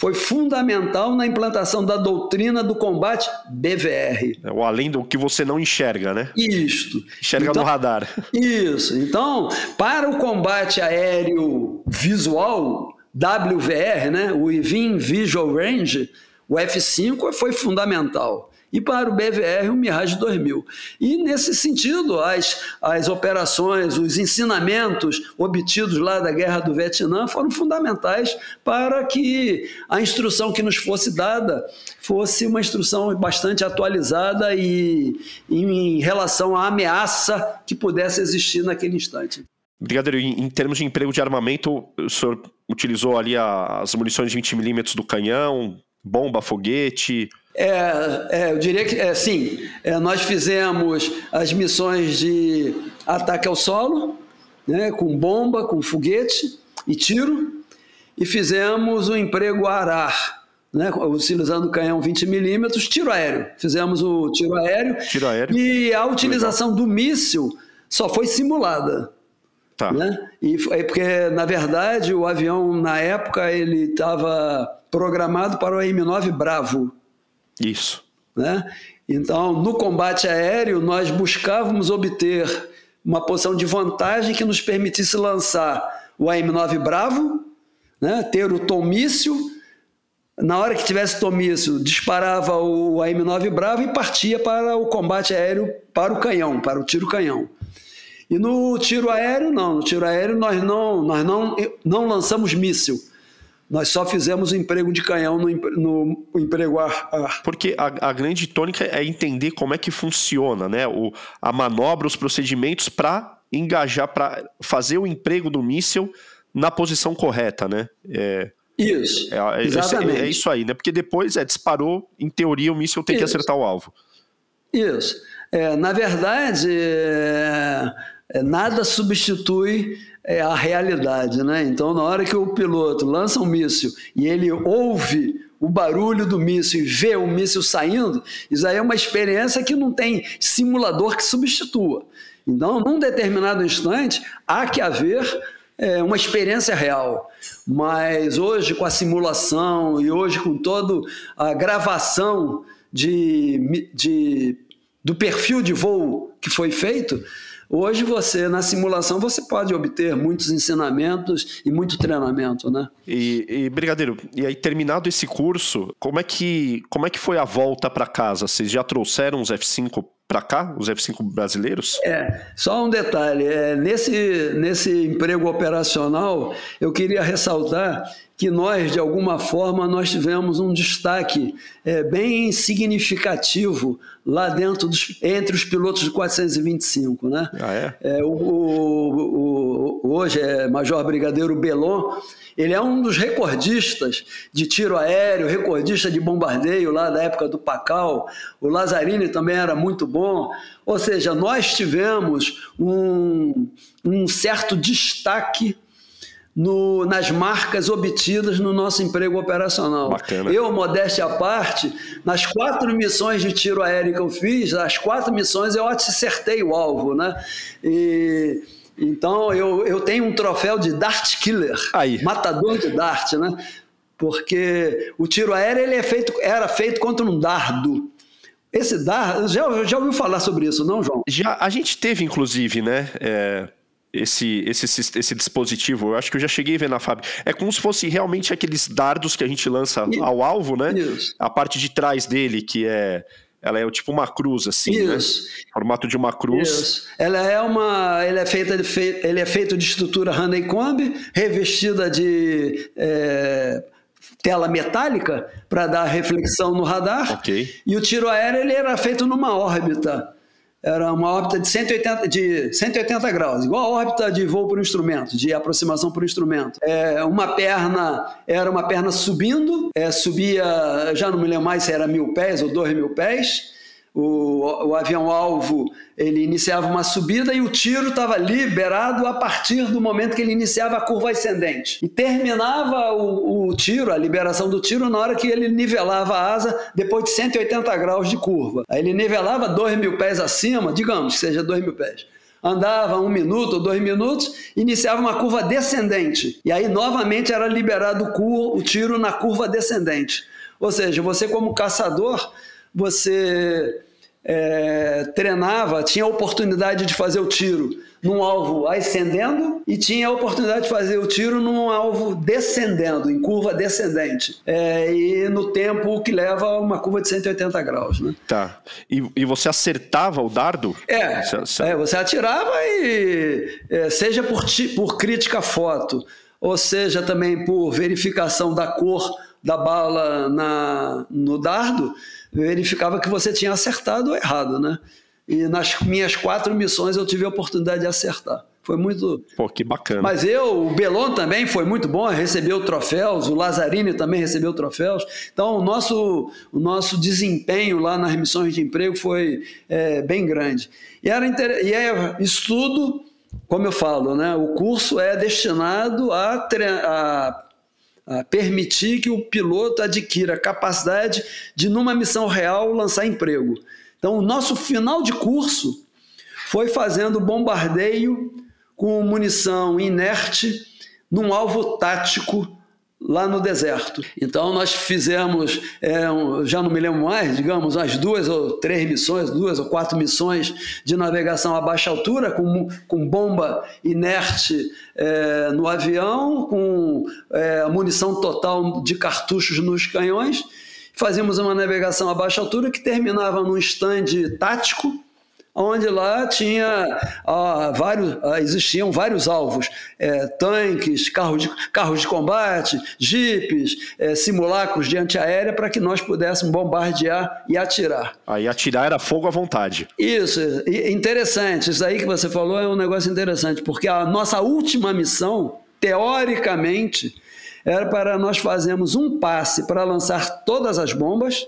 foi fundamental na implantação da doutrina do combate BVR. É o além do que você não enxerga, né? Isto. Enxerga então, no radar. Isso. Então, para o combate aéreo visual, WVR, né, o Within Visual Range, o F5 foi fundamental. E para o BVR o Mirage 2000. E nesse sentido, as, as operações, os ensinamentos obtidos lá da Guerra do Vietnã foram fundamentais para que a instrução que nos fosse dada fosse uma instrução bastante atualizada e em relação à ameaça que pudesse existir naquele instante. Brigadeiro, em, termos de emprego de armamento, o senhor utilizou ali as munições de 20mm do canhão, bomba, foguete, é, é, eu diria que é, sim. É, nós fizemos as missões de ataque ao solo, né, com bomba, com foguete e tiro, e fizemos o emprego arar, né, utilizando o canhão 20 milímetros, tiro aéreo. Fizemos o tiro aéreo. Tiro aéreo. E a utilização Legal. do míssil só foi simulada. Tá. Né? E foi porque, na verdade, o avião, na época, ele estava programado para o M9 Bravo. Isso. Né? Então, no combate aéreo, nós buscávamos obter uma posição de vantagem que nos permitisse lançar o AM-9 Bravo, né? ter o tomício. Na hora que tivesse tomício, disparava o AM-9 Bravo e partia para o combate aéreo, para o canhão, para o tiro canhão. E no tiro aéreo, não. No tiro aéreo, nós não, nós não, não lançamos míssil nós só fizemos o emprego de canhão no, no emprego ar, ar. Porque a, a, grande tônica é entender como é que funciona, né? O, a manobra, os procedimentos para engajar, para fazer o emprego do míssil na posição correta, né? É, isso, é, é, exatamente. É, é, isso aí, né? Porque depois é, disparou, em teoria o míssil tem isso. que acertar o alvo. Isso. É, na verdade, é, é, nada substitui é a realidade, né? Então, na hora que o piloto lança um míssil e ele ouve o barulho do míssil e vê o míssil saindo, isso aí é uma experiência que não tem simulador que substitua. Então, num determinado instante, há que haver é, uma experiência real. Mas hoje, com a simulação e hoje com toda a gravação de, de, do perfil de voo que foi feito, Hoje você, na simulação, você pode obter muitos ensinamentos e muito treinamento, né? E, e Brigadeiro, e aí terminado esse curso, como é que, como é que foi a volta para casa? Vocês já trouxeram os F5 para cá, os F5 brasileiros? É, só um detalhe, é, nesse, nesse emprego operacional, eu queria ressaltar que nós, de alguma forma, nós tivemos um destaque é, bem significativo lá dentro dos, entre os pilotos de 425, né? Ah, é? é o, o, o, hoje é Major Brigadeiro Belon, ele é um dos recordistas de tiro aéreo, recordista de bombardeio lá da época do Pacal. O Lazzarini também era muito bom. Ou seja, nós tivemos um, um certo destaque no, nas marcas obtidas no nosso emprego operacional. Bacana. Eu, modéstia à parte, nas quatro missões de tiro aéreo que eu fiz, as quatro missões eu acertei o alvo, né? E, então eu, eu tenho um troféu de Dart Killer, Aí. matador de Dart, né? Porque o tiro aéreo ele é feito, era feito contra um dardo. Esse dardo, já, já ouviu falar sobre isso, não, João? Já, a gente teve, inclusive, né? É esse, esse, esse dispositivo. Eu acho que eu já cheguei a ver na fábrica. É como se fosse realmente aqueles dardos que a gente lança ao alvo, né? Isso. A parte de trás dele, que é. Ela é tipo uma cruz, assim, né? Isso. né? Formato de uma cruz. Isso. Ela é uma. Ele é, feita de, ele é feito de estrutura Honeycomb, revestida de. É, tela metálica para dar reflexão no radar. Okay. E o tiro aéreo ele era feito numa órbita era uma órbita de 180, de 180 graus, igual a órbita de voo por instrumento, de aproximação por instrumento. É, uma perna era uma perna subindo, é, subia, já não me lembro mais se era mil pés ou dois mil pés, o, o avião-alvo ele iniciava uma subida e o tiro estava liberado a partir do momento que ele iniciava a curva ascendente. E terminava o, o, tiro, a liberação do tiro, na hora que ele nivelava a asa depois de 180 graus de curva. Aí ele nivelava 2 mil pés acima, digamos que seja 2 mil pés andava um minuto ou dois minutos, iniciava uma curva descendente. E aí novamente era liberado o tiro na curva descendente. Ou seja, você como caçador você é, treinava, tinha a oportunidade de fazer o tiro num alvo ascendendo e tinha a oportunidade de fazer o tiro num alvo descendendo, em curva descendente. É, e no tempo que leva uma curva de 180 graus. Né? Tá. E, e você acertava o dardo? É, você, é, você atirava e é, seja por, por crítica foto, ou seja também por verificação da cor da bala na, no dardo, verificava que você tinha acertado ou errado, né? E nas minhas quatro missões eu tive a oportunidade de acertar. Foi muito. Pô, que bacana. Mas eu, o Belon também foi muito bom, recebeu troféus, o Lazzarini também recebeu troféus. Então, o nosso, o nosso desempenho lá nas missões de emprego foi é, bem grande. E, era inter... e é estudo, como eu falo, né? o curso é destinado a, tre... a permitir que o piloto adquira capacidade de, numa missão real, lançar emprego. Então, o nosso final de curso foi fazendo bombardeio com munição inerte num alvo tático lá no deserto. Então nós fizemos, é, já não me lembro mais, digamos, as duas ou três missões, duas ou quatro missões de navegação a baixa altura, com, com bomba inerte é, no avião, com é, munição total de cartuchos nos canhões. Fazíamos uma navegação a baixa altura que terminava num stand tático, onde lá tinha ah, vários, ah, existiam vários alvos, é, tanques, carros de, carros de combate, jipes, é, simulacros de antiaérea para que nós pudéssemos bombardear e atirar. Aí atirar era fogo à vontade. Isso, interessante. Isso aí que você falou é um negócio interessante, porque a nossa última missão, teoricamente, era para nós fazermos um passe para lançar todas as bombas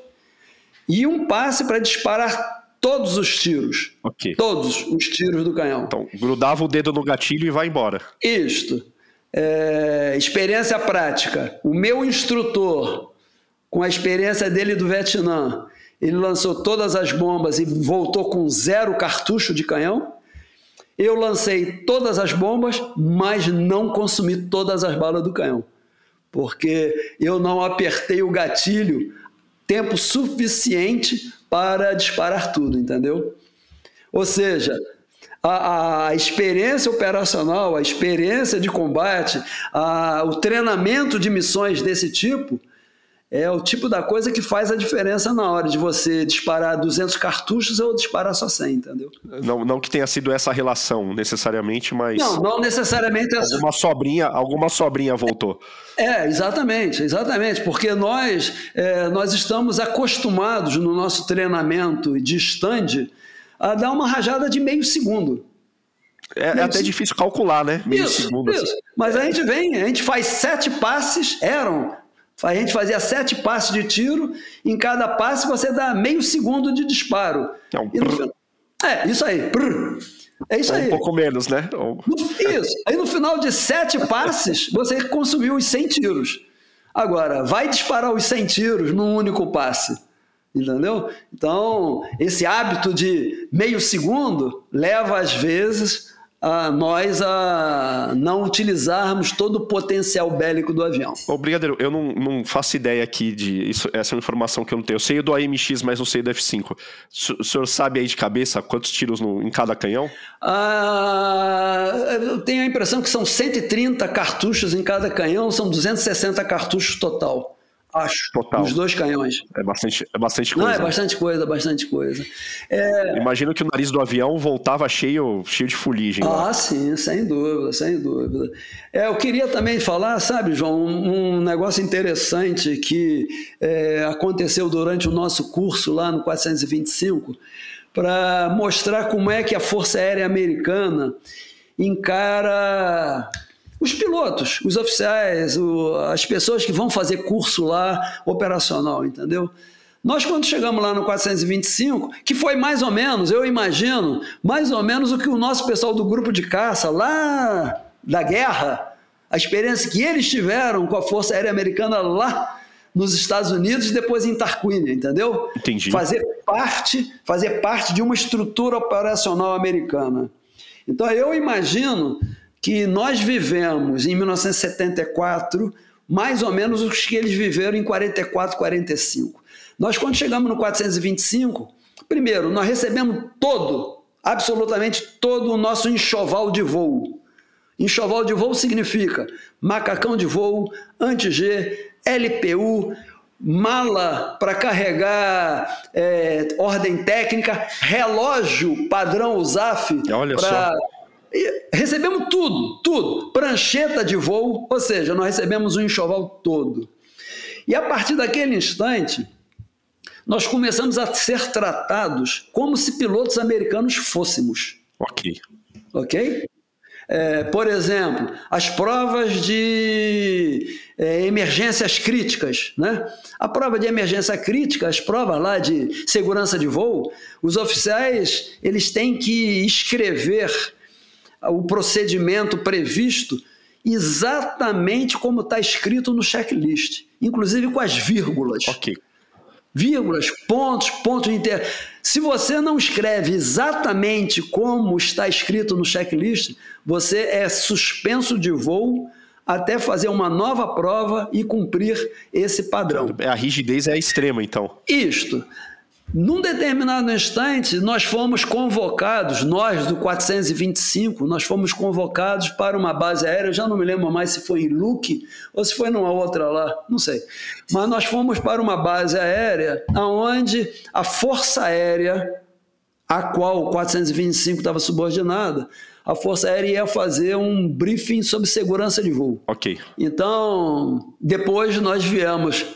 e um passe para disparar todos os tiros. Okay. Todos os tiros do canhão. Então, grudava o dedo no gatilho e vai embora. Isto. É, experiência prática. O meu instrutor, com a experiência dele do Vietnã, ele lançou todas as bombas e voltou com zero cartucho de canhão. Eu lancei todas as bombas, mas não consumi todas as balas do canhão, porque eu não apertei o gatilho tempo suficiente para disparar tudo, entendeu? Ou seja, a, a, experiência operacional, a experiência de combate, a, o treinamento de missões desse tipo é o tipo da coisa que faz a diferença na hora de você disparar 200 cartuchos ou disparar só 100, entendeu? Não, não que tenha sido essa relação necessariamente, mas Não, não necessariamente essa... alguma sobrinha, alguma sobrinha voltou. É, exatamente, exatamente, porque nós é, nós estamos acostumados no nosso treinamento de stand a dar uma rajada de meio segundo. É, é até difícil calcular, né? Meio isso, segundo. Isso. Assim. Mas a gente vem, a gente faz sete passes, eram a gente fazia sete passes de tiro, em cada passe você dá meio segundo de disparo. É, um no... é isso aí. Prr. É isso aí. Um pouco menos, né? Isso. Aí no final de sete passes, você consumiu os 100 tiros. Agora, vai disparar os 100 tiros num único passe. Entendeu? Então, esse hábito de meio segundo leva, às vezes, a nós a não utilizarmos todo o potencial bélico do avião. Ô, Brigadeiro, eu não, não faço ideia aqui de. Isso, essa é uma informação que eu não tenho. Eu sei do AMX, mas não sei do F5. O senhor sabe aí de cabeça quantos tiros no, em cada canhão? Ah, eu tenho a impressão que são 130 cartuchos em cada canhão, são 260 cartuchos total. Acho. Total. Os dois canhões. É bastante, é bastante coisa. Não, é bastante coisa, bastante coisa. É... Imagino que o nariz do avião voltava cheio, cheio de fuligem. Ah, lá. sim, sem dúvida, sem dúvida. É, eu queria também falar, sabe, João, um, um negócio interessante que é, aconteceu durante o nosso curso lá no 425, para mostrar como é que a Força Aérea Americana encara os pilotos, os oficiais, o, as pessoas que vão fazer curso lá operacional, entendeu? Nós, quando chegamos lá no 425, que foi mais ou menos, eu imagino, mais ou menos o que o nosso pessoal do grupo de caça lá da guerra, a experiência que eles tiveram com a Força Aérea Americana lá nos Estados Unidos e depois em Tarquínia, entendeu? Entendi. Fazer parte, fazer parte de uma estrutura operacional americana. Então eu imagino que nós vivemos em 1974 mais ou menos os que eles viveram em 44, 45. Nós, quando chegamos no 425, primeiro, nós recebemos todo absolutamente todo o nosso enxoval de voo. Enxoval de voo significa macacão de voo, anti-G, LPU, mala para carregar é, ordem técnica, relógio padrão USAF. Olha só. recebemos tudo, tudo. Prancheta de voo, ou seja, nós recebemos o um enxoval todo. E a partir daquele instante, nós começamos a ser tratados como se pilotos americanos fôssemos. Ok. Ok? É, por exemplo, as provas de é, emergências críticas, né? A prova de emergência crítica, as provas lá de segurança de voo, os oficiais eles têm que escrever o procedimento previsto exatamente como está escrito no checklist, inclusive com as vírgulas. Ok vírgulas, pontos, pontos de inter... Se você não escreve exatamente como está escrito no checklist, você é suspenso de voo até fazer uma nova prova e cumprir esse padrão. A rigidez é extrema, então. Isto. Num determinado instante, nós fomos convocados, nós do 425, nós fomos convocados para uma base aérea, eu já não me lembro mais se foi em Luque ou se foi numa outra lá, não sei. Mas nós fomos para uma base aérea onde a Força Aérea, a qual o 425 estava subordinada, a Força Aérea ia fazer um briefing sobre segurança de voo. Ok. Então, depois nós viemos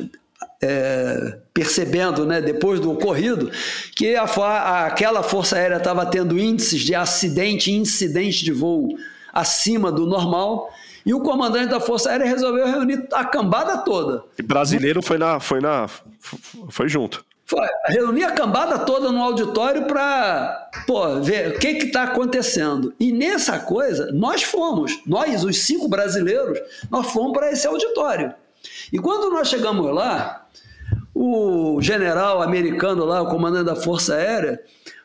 é, percebendo, né, depois do ocorrido, que a, a, aquela Força Aérea estava tendo índices de acidente e incidente de voo acima do normal. E o comandante da Força Aérea resolveu reunir a cambada toda. E brasileiro foi na, foi na, foi junto. Foi, reunir a cambada toda no auditório para ver o que está acontecendo. E nessa coisa, nós fomos, nós, os cinco brasileiros, nós fomos para esse auditório. E quando nós chegamos lá, o general americano lá, o comandante da Força Aérea,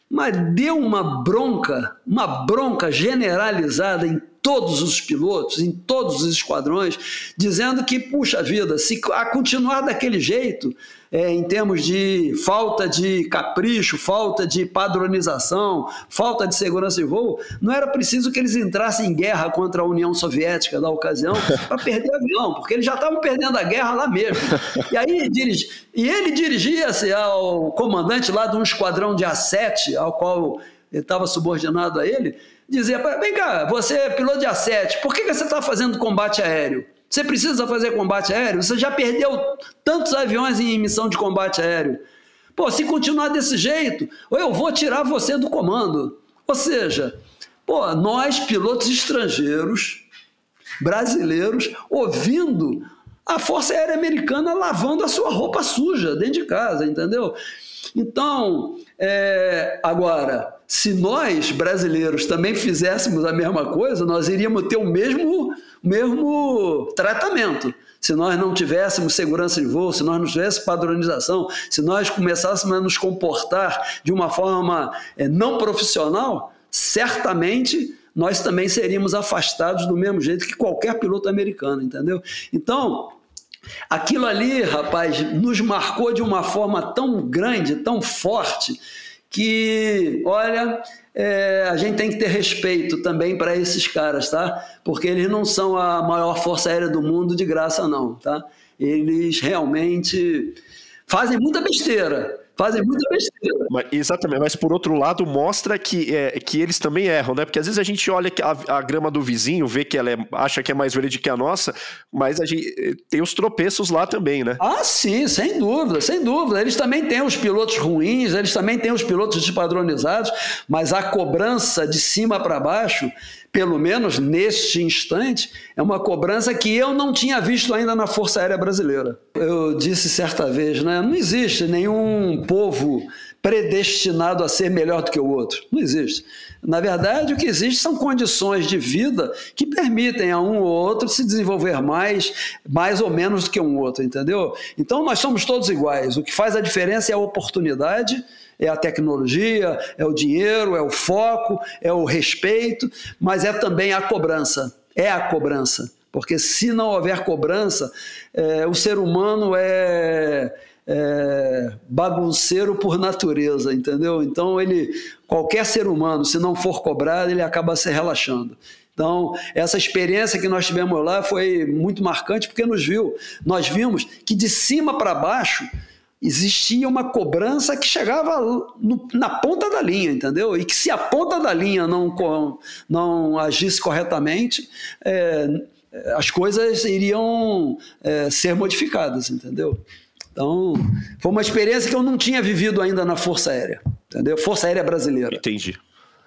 mas deu uma bronca, uma bronca generalizada em todos os pilotos, em todos os esquadrões, dizendo que, puxa vida, se a continuar daquele jeito, é, em termos de falta de capricho, falta de padronização, falta de segurança de voo, não era preciso que eles entrassem em guerra contra a União Soviética da ocasião para perder avião, porque eles já estavam perdendo a guerra lá mesmo. E aí dirige, e ele dirigia-se ao comandante lá de um esquadrão de A7, ao qual estava subordinado a ele, dizia: vem cá, você é piloto de A7, por que, que você está fazendo combate aéreo? Você precisa fazer combate aéreo? Você já perdeu tantos aviões em missão de combate aéreo. Pô, se continuar desse jeito, eu vou tirar você do comando. Ou seja, pô, nós, pilotos estrangeiros, brasileiros, ouvindo a Força Aérea Americana lavando a sua roupa suja dentro de casa, entendeu? Então, é, agora, se nós brasileiros também fizéssemos a mesma coisa, nós iríamos ter o mesmo, mesmo tratamento. Se nós não tivéssemos segurança de voo, se nós não tivéssemos padronização, se nós começássemos a nos comportar de uma forma é, não profissional, certamente nós também seríamos afastados do mesmo jeito que qualquer piloto americano, entendeu? Então, Aquilo ali, rapaz, nos marcou de uma forma tão grande, tão forte, que, olha, é, a gente tem que ter respeito também para esses caras, tá? Porque eles não são a maior força aérea do mundo de graça, não, tá? Eles realmente fazem muita besteira, fazem muita besteira. Mas, exatamente, mas por outro lado mostra que, é, que eles também erram, né? Porque às vezes a gente olha a, a grama do vizinho, vê que ela é, acha que é mais verde que a nossa, mas a gente eh, tem os tropeços lá também, né? Ah, sim, sem dúvida, sem dúvida. Eles também têm os pilotos ruins, eles também têm os pilotos despadronizados, mas a cobrança de cima para baixo pelo menos neste instante, é uma cobrança que eu não tinha visto ainda na Força Aérea Brasileira. Eu disse certa vez, né? Não existe nenhum povo predestinado a ser melhor do que o outro. Não existe. Na verdade, o que existe são condições de vida que permitem a um ou outro se desenvolver mais, mais ou menos do que um outro, entendeu? Então, nós somos todos iguais. O que faz a diferença é a oportunidade é a tecnologia, é o dinheiro, é o foco, é o respeito, mas é também a cobrança. É a cobrança. Porque se não houver cobrança, é, o ser humano é, é, bagunceiro por natureza, entendeu? Então ele, qualquer ser humano, se não for cobrado, ele acaba se relaxando. Então, essa experiência que nós tivemos lá foi muito marcante porque nos viu, nós vimos que de cima para baixo existia uma cobrança que chegava no, na ponta da linha, entendeu? E que se a ponta da linha não, não agisse corretamente, é, as coisas iriam é, ser modificadas, entendeu? Então, foi uma experiência que eu não tinha vivido ainda na Força Aérea, entendeu? Força Aérea Brasileira. Entendi.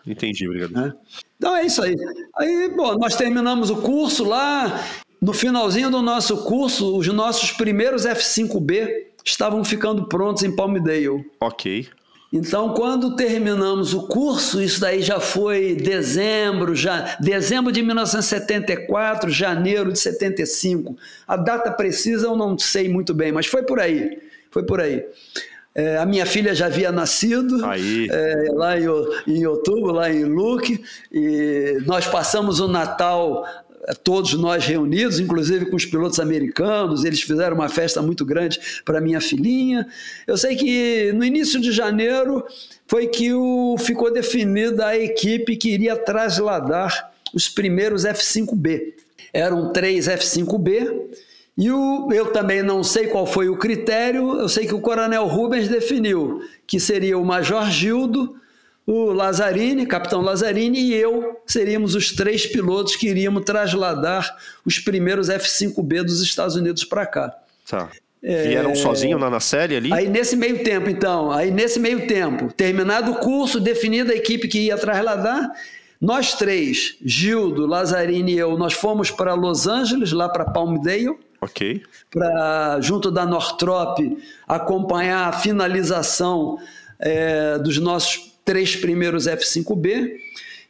Entendi, obrigado. É. Então é isso aí. Aí, bom, nós terminamos o curso lá. No finalzinho do nosso curso, os nossos primeiros F5B estavam ficando prontos em Palmdale. Ok. Então, quando terminamos o curso, isso daí já foi dezembro, já dezembro de 1974, janeiro de 75. A data precisa eu não sei muito bem, mas foi por aí. Foi por aí. É, a minha filha já havia nascido é, lá em, em, outubro, lá em Luque, e nós passamos o Natal todos nós reunidos, inclusive com os pilotos americanos, eles fizeram uma festa muito grande para minha filhinha. Eu sei que no início de janeiro foi que o, ficou definida a equipe que iria trasladar os primeiros F5B. Eram três F5B e o, eu também não sei qual foi o critério, eu sei que o Coronel Rubens definiu que seria o Major Gildo, o Lazzarini, capitão Lazzarini e eu seríamos os três pilotos que iríamos trasladar os primeiros F-5B dos Estados Unidos para cá. Tá. É... Vieram sozinhos na, na série ali? Aí nesse meio tempo, então, aí nesse meio tempo, terminado o curso, definida a equipe que ia trasladar, nós três, Gildo, Lazzarini e eu, nós fomos para Los Angeles, lá para Palmdale, Ok. Para, junto da Northrop, acompanhar a finalização é, dos nossos três primeiros F-5B.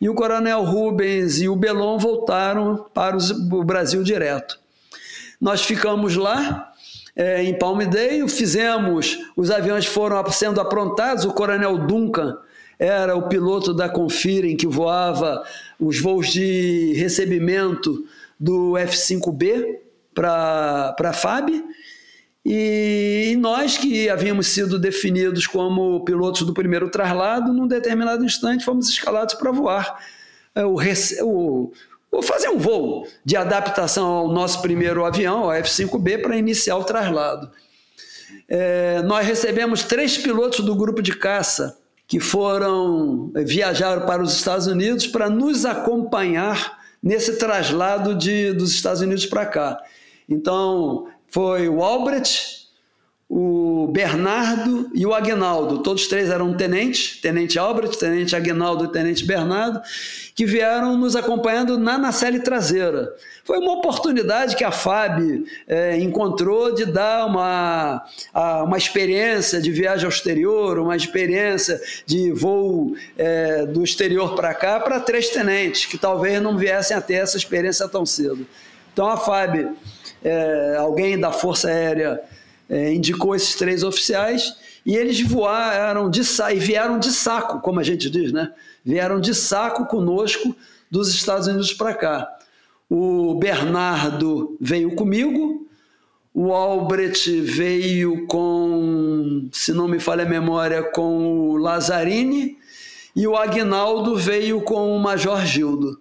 E o Coronel Rubens e o Belon voltaram para o Brasil direto. Nós ficamos lá, é, em Palmdale, fizemos, os aviões foram sendo aprontados, o Coronel Duncan era o piloto da Confirem que voava os voos de recebimento do F-5B, para a FAB. E nós que havíamos sido definidos como pilotos do primeiro traslado, num determinado instante fomos escalados para voar. É, o, o, o, fazer um voo de adaptação ao nosso primeiro avião, o F-5B, para iniciar o traslado. É, nós recebemos três pilotos do grupo de caça que foram viajar para os Estados Unidos para nos acompanhar nesse traslado de, dos Estados Unidos para cá. Então, foi o Albrecht, o Bernardo e o Aguinaldo. Todos três eram tenentes, tenente Albrecht, tenente Aguinaldo e tenente Bernardo, que vieram nos acompanhando na nacelle traseira. Foi uma oportunidade que a FAB é, encontrou de dar uma, uma experiência de viagem ao exterior, uma experiência de voo é, do exterior para cá para três tenentes, que talvez não viessem a ter essa experiência tão cedo. Então a FAB é, alguém da Força Aérea é, indicou esses três oficiais e eles voaram de e vieram de saco, como a gente diz, né? Vieram de saco conosco dos Estados Unidos para cá. O Bernardo veio comigo, o Albrecht veio com, se não me falha a memória, com o Lazzarini e o Agnaldo veio com o Major Gildo.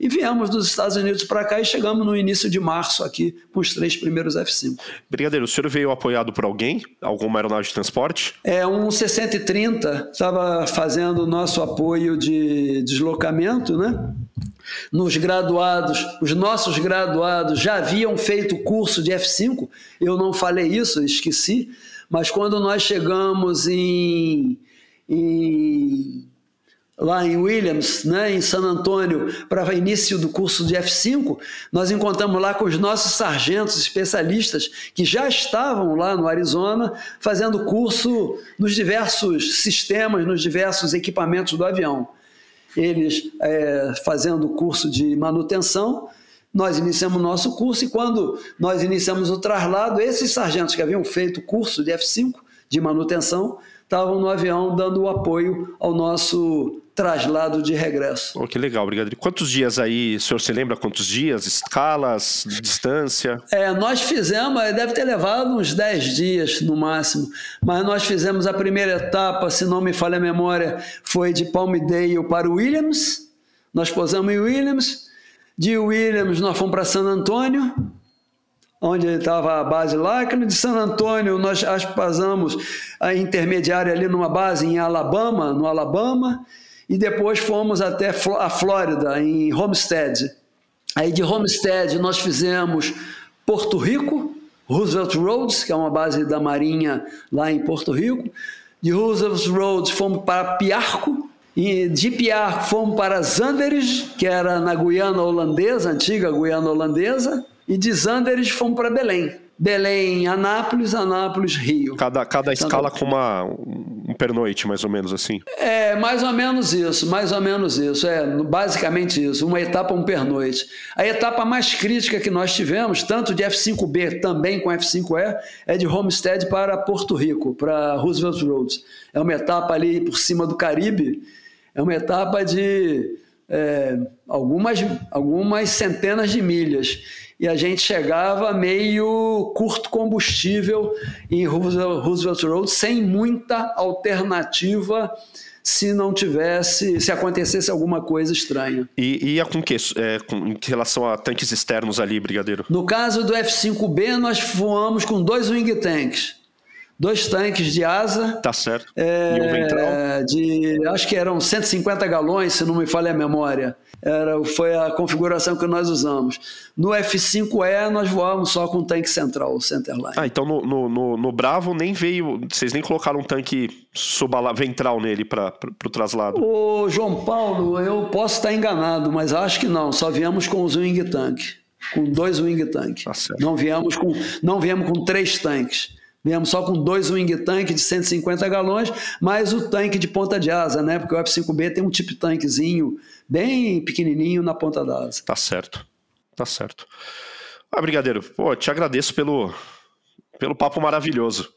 E viemos dos Estados Unidos para cá e chegamos no início de março aqui com os três primeiros F-5. Brigadeiro, o senhor veio apoiado por alguém? Alguma aeronave de transporte? É, um 6030 estava fazendo o nosso apoio de deslocamento, né? Nos graduados, os nossos graduados já haviam feito curso de F5, eu não falei isso, esqueci, mas quando nós chegamos em, em lá em Williams, né, em San Antônio, para início do curso de F5, nós encontramos lá com os nossos sargentos especialistas que já estavam lá no Arizona fazendo curso nos diversos sistemas, nos diversos equipamentos do avião. Eles é, fazendo curso de manutenção, nós iniciamos o nosso curso e quando nós iniciamos o traslado, esses sargentos que haviam feito curso de F5 de manutenção, estavam no avião dando o apoio ao nosso traslado de regresso. Oh, que legal, Brigadeiro. Quantos dias aí, o senhor se lembra quantos dias, escalas, distância? É, nós fizemos, deve ter levado uns 10 dias no máximo, mas nós fizemos a primeira etapa, se não me falha a memória, foi de Palmdale para Williams, nós posamos em Williams, de Williams nós fomos para San Antônio, onde estava a base lá, que de San Antônio nós passamos a intermediária ali numa base em Alabama, no Alabama, e depois fomos até a Flórida, em Homestead. Aí de Homestead nós fizemos Porto Rico, Roosevelt Roads, que é uma base da Marinha lá em Porto Rico. De Roosevelt Roads fomos para Piarco, e de Piarco fomos para Zanderes, que era na Guiana Holandesa, antiga Guiana Holandesa. E de Zanderes fomos para Belém. Belém, Anápolis, Anápolis, Rio. Cada, cada escala com uma, um pernoite, mais ou menos assim. É, mais ou menos isso, mais ou menos isso. É, basicamente isso, uma etapa, um pernoite. A etapa mais crítica que nós tivemos, tanto de F5B também com F5E, é de Homestead para Porto Rico, para Roosevelt Roads. É uma etapa ali por cima do Caribe, é uma etapa de é, algumas, algumas centenas de milhas e a gente chegava meio curto combustível em Roosevelt Road, sem muita alternativa se não tivesse, se acontecesse alguma coisa estranha. E ia com o quê? É, com, em relação a tanques externos ali, Brigadeiro? No caso do F-5B, nós voamos com dois wing tanks dois tanques de asa. Tá certo. É, e um ventral? De, acho que eram 150 galões, se não me falha a memória. Era, foi a configuração que nós usamos. No F5E, nós voamos só com tanque central, o Centerline. Ah, então no, no, no, Bravo nem veio. Vocês nem colocaram um tanque subala, ventral nele para o traslado? Ô, João Paulo, eu posso estar enganado, mas acho que não. Só viemos com os wing tank. Com dois wing tank. Tá não viemos com, não viemos com três tanques. Viemos só com dois wing tank de 150 galões, mais o tanque de ponta de asa, né? Porque o F5B tem um tipo tanquezinho bem pequenininho na ponta da asa. Tá certo, tá certo. Ah, Brigadeiro, pô, te agradeço pelo, pelo papo maravilhoso.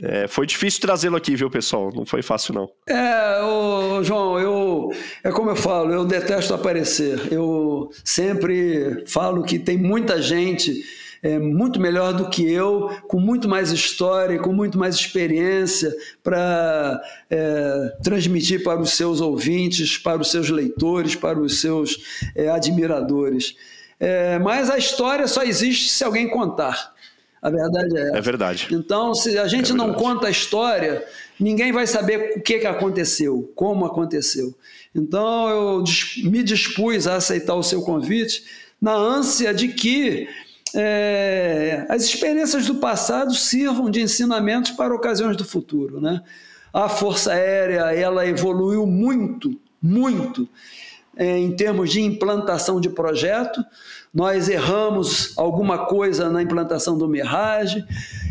É, foi difícil trazê-lo aqui, viu, pessoal? Não foi fácil, não. É, ô, João, eu, é como eu falo, eu detesto aparecer. Eu sempre falo que tem muita gente é, muito melhor do que eu, com muito mais história, com muito mais experiência para é, transmitir para os seus ouvintes, para os seus leitores, para os seus é, admiradores. É, mas a história só existe se alguém contar. A verdade é essa. É verdade. Então, se a gente é não conta a história, ninguém vai saber o que, que aconteceu, como aconteceu. Então, eu me dispus a aceitar o seu convite na ânsia de que é, as experiências do passado sirvam de ensinamentos para ocasiões do futuro. Né? A Força Aérea ela evoluiu muito, muito é, em termos de implantação de projeto. Nós erramos alguma coisa na implantação do Mirage,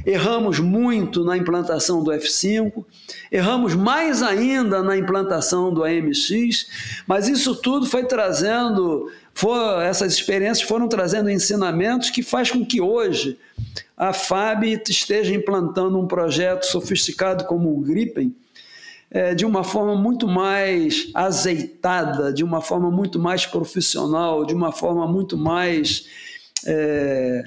erramos muito na implantação do F5, erramos mais ainda na implantação do AMX, mas isso tudo foi trazendo for, essas experiências foram trazendo ensinamentos que faz com que hoje a FAB esteja implantando um projeto sofisticado como o Gripen é, de uma forma muito mais azeitada, de uma forma muito mais profissional, de uma forma muito mais é,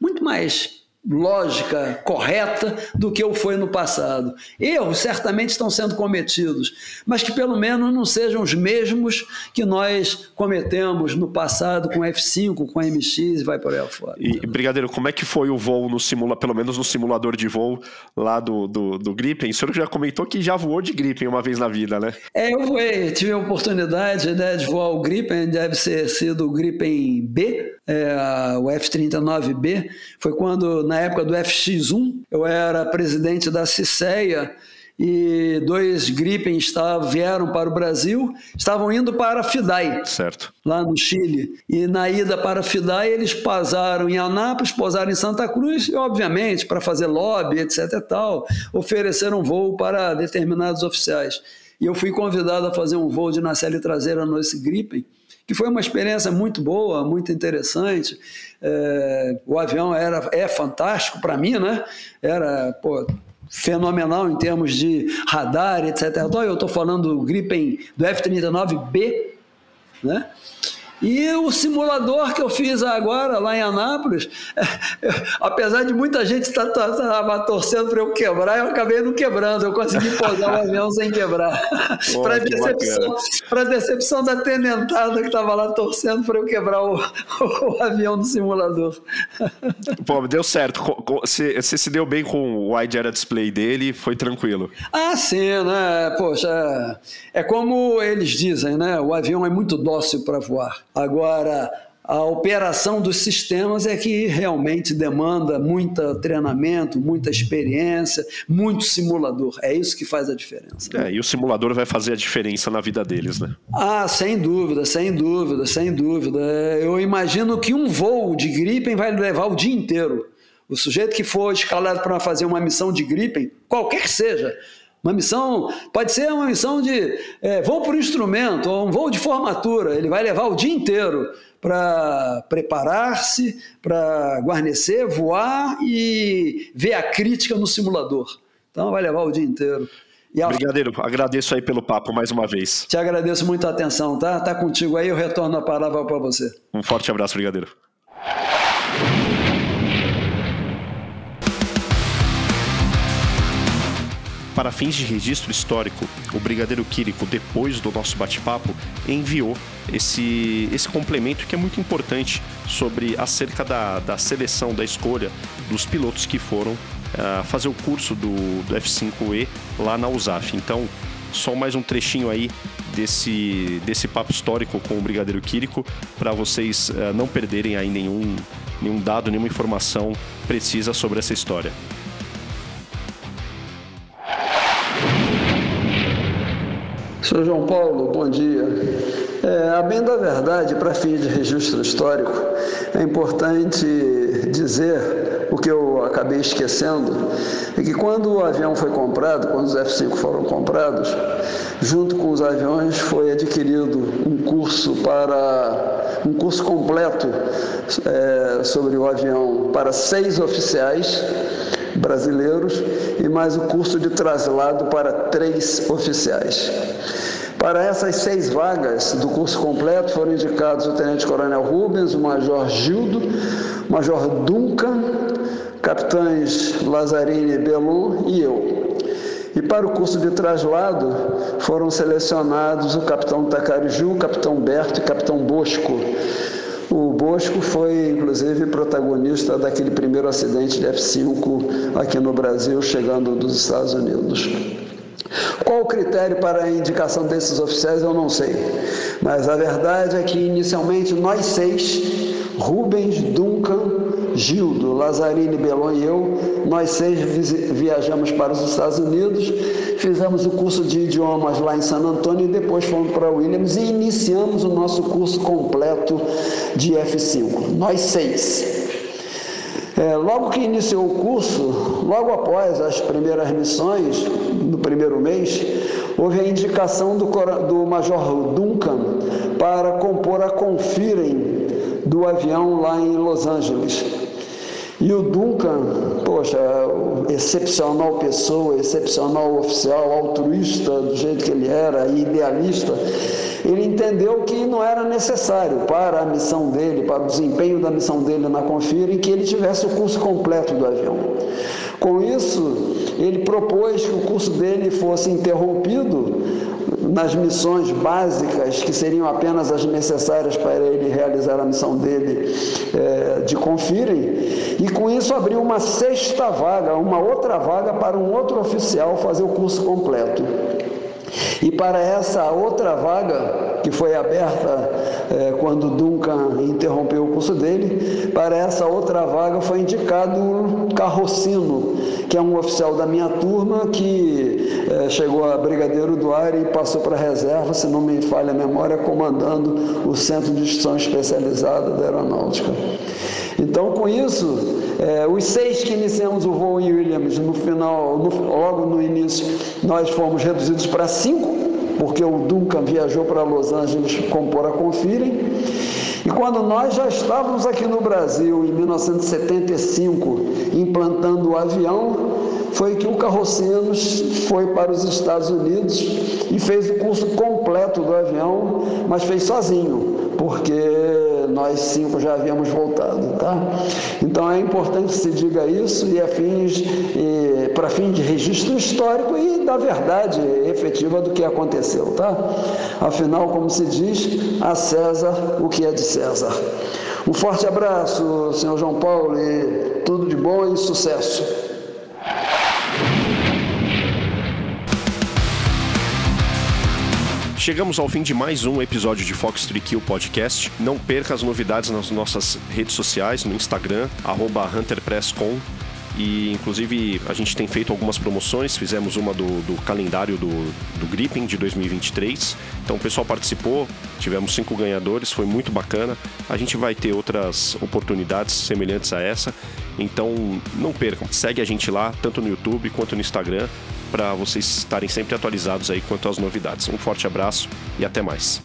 muito mais lógica correta do que o foi no passado. Erros certamente estão sendo cometidos, mas que pelo menos não sejam os mesmos que nós cometemos no passado com F5, com MX e vai por aí afora. E, Brigadeiro, como é que foi o voo no simula, pelo menos no simulador de voo lá do, do, do Gripen? O senhor já comentou que já voou de Gripen uma vez na vida, né? É, eu voei, tive a oportunidade né, de voar o Gripen, deve ser sido o Gripen B, é, o F-39B, foi quando, na época do FX1, eu era presidente da CICEA e dois Gripen estavam, vieram para o Brasil, estavam indo para a FIDAI, certo. lá no Chile. E na ida para a FIDAI, eles pousaram em Anápolis, pousaram em Santa Cruz, e obviamente, para fazer lobby, etc e tal, ofereceram voo para determinados oficiais. E eu fui convidado a fazer um voo de nacelle traseira nesse Gripen, que foi uma experiência muito boa, muito interessante. É, o avião era, é fantástico para mim, né? Era, pô, fenomenal em termos de radar, etc. Eu estou falando do Gripen do F-39B, né? E o simulador que eu fiz agora lá em Anápolis, apesar de muita gente estar tá, tá, tá, torcendo para eu quebrar, eu acabei não quebrando, eu consegui pousar o avião sem quebrar. para decepção, decepção da tenentada que estava lá torcendo para eu quebrar o, o, avião do simulador. Pô, deu certo. Você, você se deu bem com o wide area display dele, foi tranquilo. Ah, sim, né? Poxa, é como eles dizem, né? O avião é muito dócil para voar. Agora, a operação dos sistemas é que realmente demanda muito treinamento, muita experiência, muito simulador. É isso que faz a diferença. É, e o simulador vai fazer a diferença na vida deles, né? Ah, sem dúvida, sem dúvida, sem dúvida. Eu imagino que um voo de Gripen vai levar o dia inteiro. O sujeito que for escalado para fazer uma missão de Gripen, qualquer que seja, uma missão, pode ser uma missão de é, voo por instrumento, ou um voo de formatura. Ele vai levar o dia inteiro para preparar-se, para guarnecer, voar e ver a crítica no simulador. Então vai levar o dia inteiro. E a... Brigadeiro, agradeço aí pelo papo mais uma vez. Te agradeço muito a atenção, tá? Tá contigo aí, eu retorno a palavra para você. Um forte abraço, Brigadeiro. Para fins de registro histórico, o Brigadeiro Quírico, depois do nosso bate-papo, enviou esse, esse complemento que é muito importante sobre acerca da, da seleção, da escolha dos pilotos que foram uh, fazer o curso do, do F5E lá na USAF. Então, só mais um trechinho aí desse, desse papo histórico com o Brigadeiro Quírico para vocês uh, não perderem aí nenhum, nenhum dado, nenhuma informação precisa sobre essa história. Sr. João Paulo, bom dia. É, a bem da verdade, para fins de registro histórico, é importante dizer o que eu acabei esquecendo, é que quando o avião foi comprado, quando os F-5 foram comprados, junto com os aviões foi adquirido um curso para um curso completo é, sobre o avião para seis oficiais brasileiros e mais o curso de traslado para três oficiais. Para essas seis vagas do curso completo foram indicados o Tenente Coronel Rubens, o Major Gildo, o Major Duncan, capitães Lazzarini Belu e eu. E para o curso de traslado foram selecionados o capitão Tacariju, o capitão Berto e o capitão Bosco. O Bosco foi, inclusive, protagonista daquele primeiro acidente de F-5 aqui no Brasil, chegando dos Estados Unidos. Qual o critério para a indicação desses oficiais, eu não sei. Mas a verdade é que, inicialmente, nós seis, Rubens, Duncan, Gildo, Lazzarini, Belon e eu, nós seis viajamos para os Estados Unidos, fizemos o curso de idiomas lá em San Antônio e depois fomos para Williams e iniciamos o nosso curso completo de F5. Nós seis. É, logo que iniciou o curso, logo após as primeiras missões, no primeiro mês, houve a indicação do, do Major Duncan para compor a Confirem do avião lá em Los Angeles. E o Duncan, poxa, excepcional pessoa, excepcional oficial, altruísta do jeito que ele era, idealista, ele entendeu que não era necessário para a missão dele, para o desempenho da missão dele na Confira, em que ele tivesse o curso completo do avião. Com isso, ele propôs que o curso dele fosse interrompido nas missões básicas, que seriam apenas as necessárias para ele realizar a missão dele é, de confirem, e com isso abriu uma sexta vaga, uma outra vaga para um outro oficial fazer o curso completo. E para essa outra vaga, que foi aberta é, quando Duncan interrompeu o curso dele, para essa outra vaga foi indicado Carrocino, que é um oficial da minha turma que é, chegou a Brigadeiro do Ar e passou para a reserva, se não me falha a memória, comandando o Centro de Instrução Especializada da Aeronáutica. Então, com isso, é, os seis que iniciamos o voo em Williams, no final, no, logo no início, nós fomos reduzidos para cinco, porque o Duncan viajou para Los Angeles compor a Confirem. E quando nós já estávamos aqui no Brasil, em 1975, implantando o avião, foi que o Carrocenos foi para os Estados Unidos e fez o curso completo do avião, mas fez sozinho, porque nós cinco já havíamos voltado, tá? Então é importante que se diga isso e, fins, e para fim de registro histórico e da verdade efetiva do que aconteceu, tá? Afinal, como se diz, a César o que é de César. Um forte abraço, senhor João Paulo, e tudo de bom e sucesso. Chegamos ao fim de mais um episódio de Fox 3 Kill Podcast. Não perca as novidades nas nossas redes sociais, no Instagram, HunterPressCom. E inclusive a gente tem feito algumas promoções, fizemos uma do, do calendário do, do Gripping de 2023. Então o pessoal participou, tivemos cinco ganhadores, foi muito bacana. A gente vai ter outras oportunidades semelhantes a essa. Então não percam, segue a gente lá, tanto no YouTube quanto no Instagram para vocês estarem sempre atualizados aí quanto às novidades. Um forte abraço e até mais.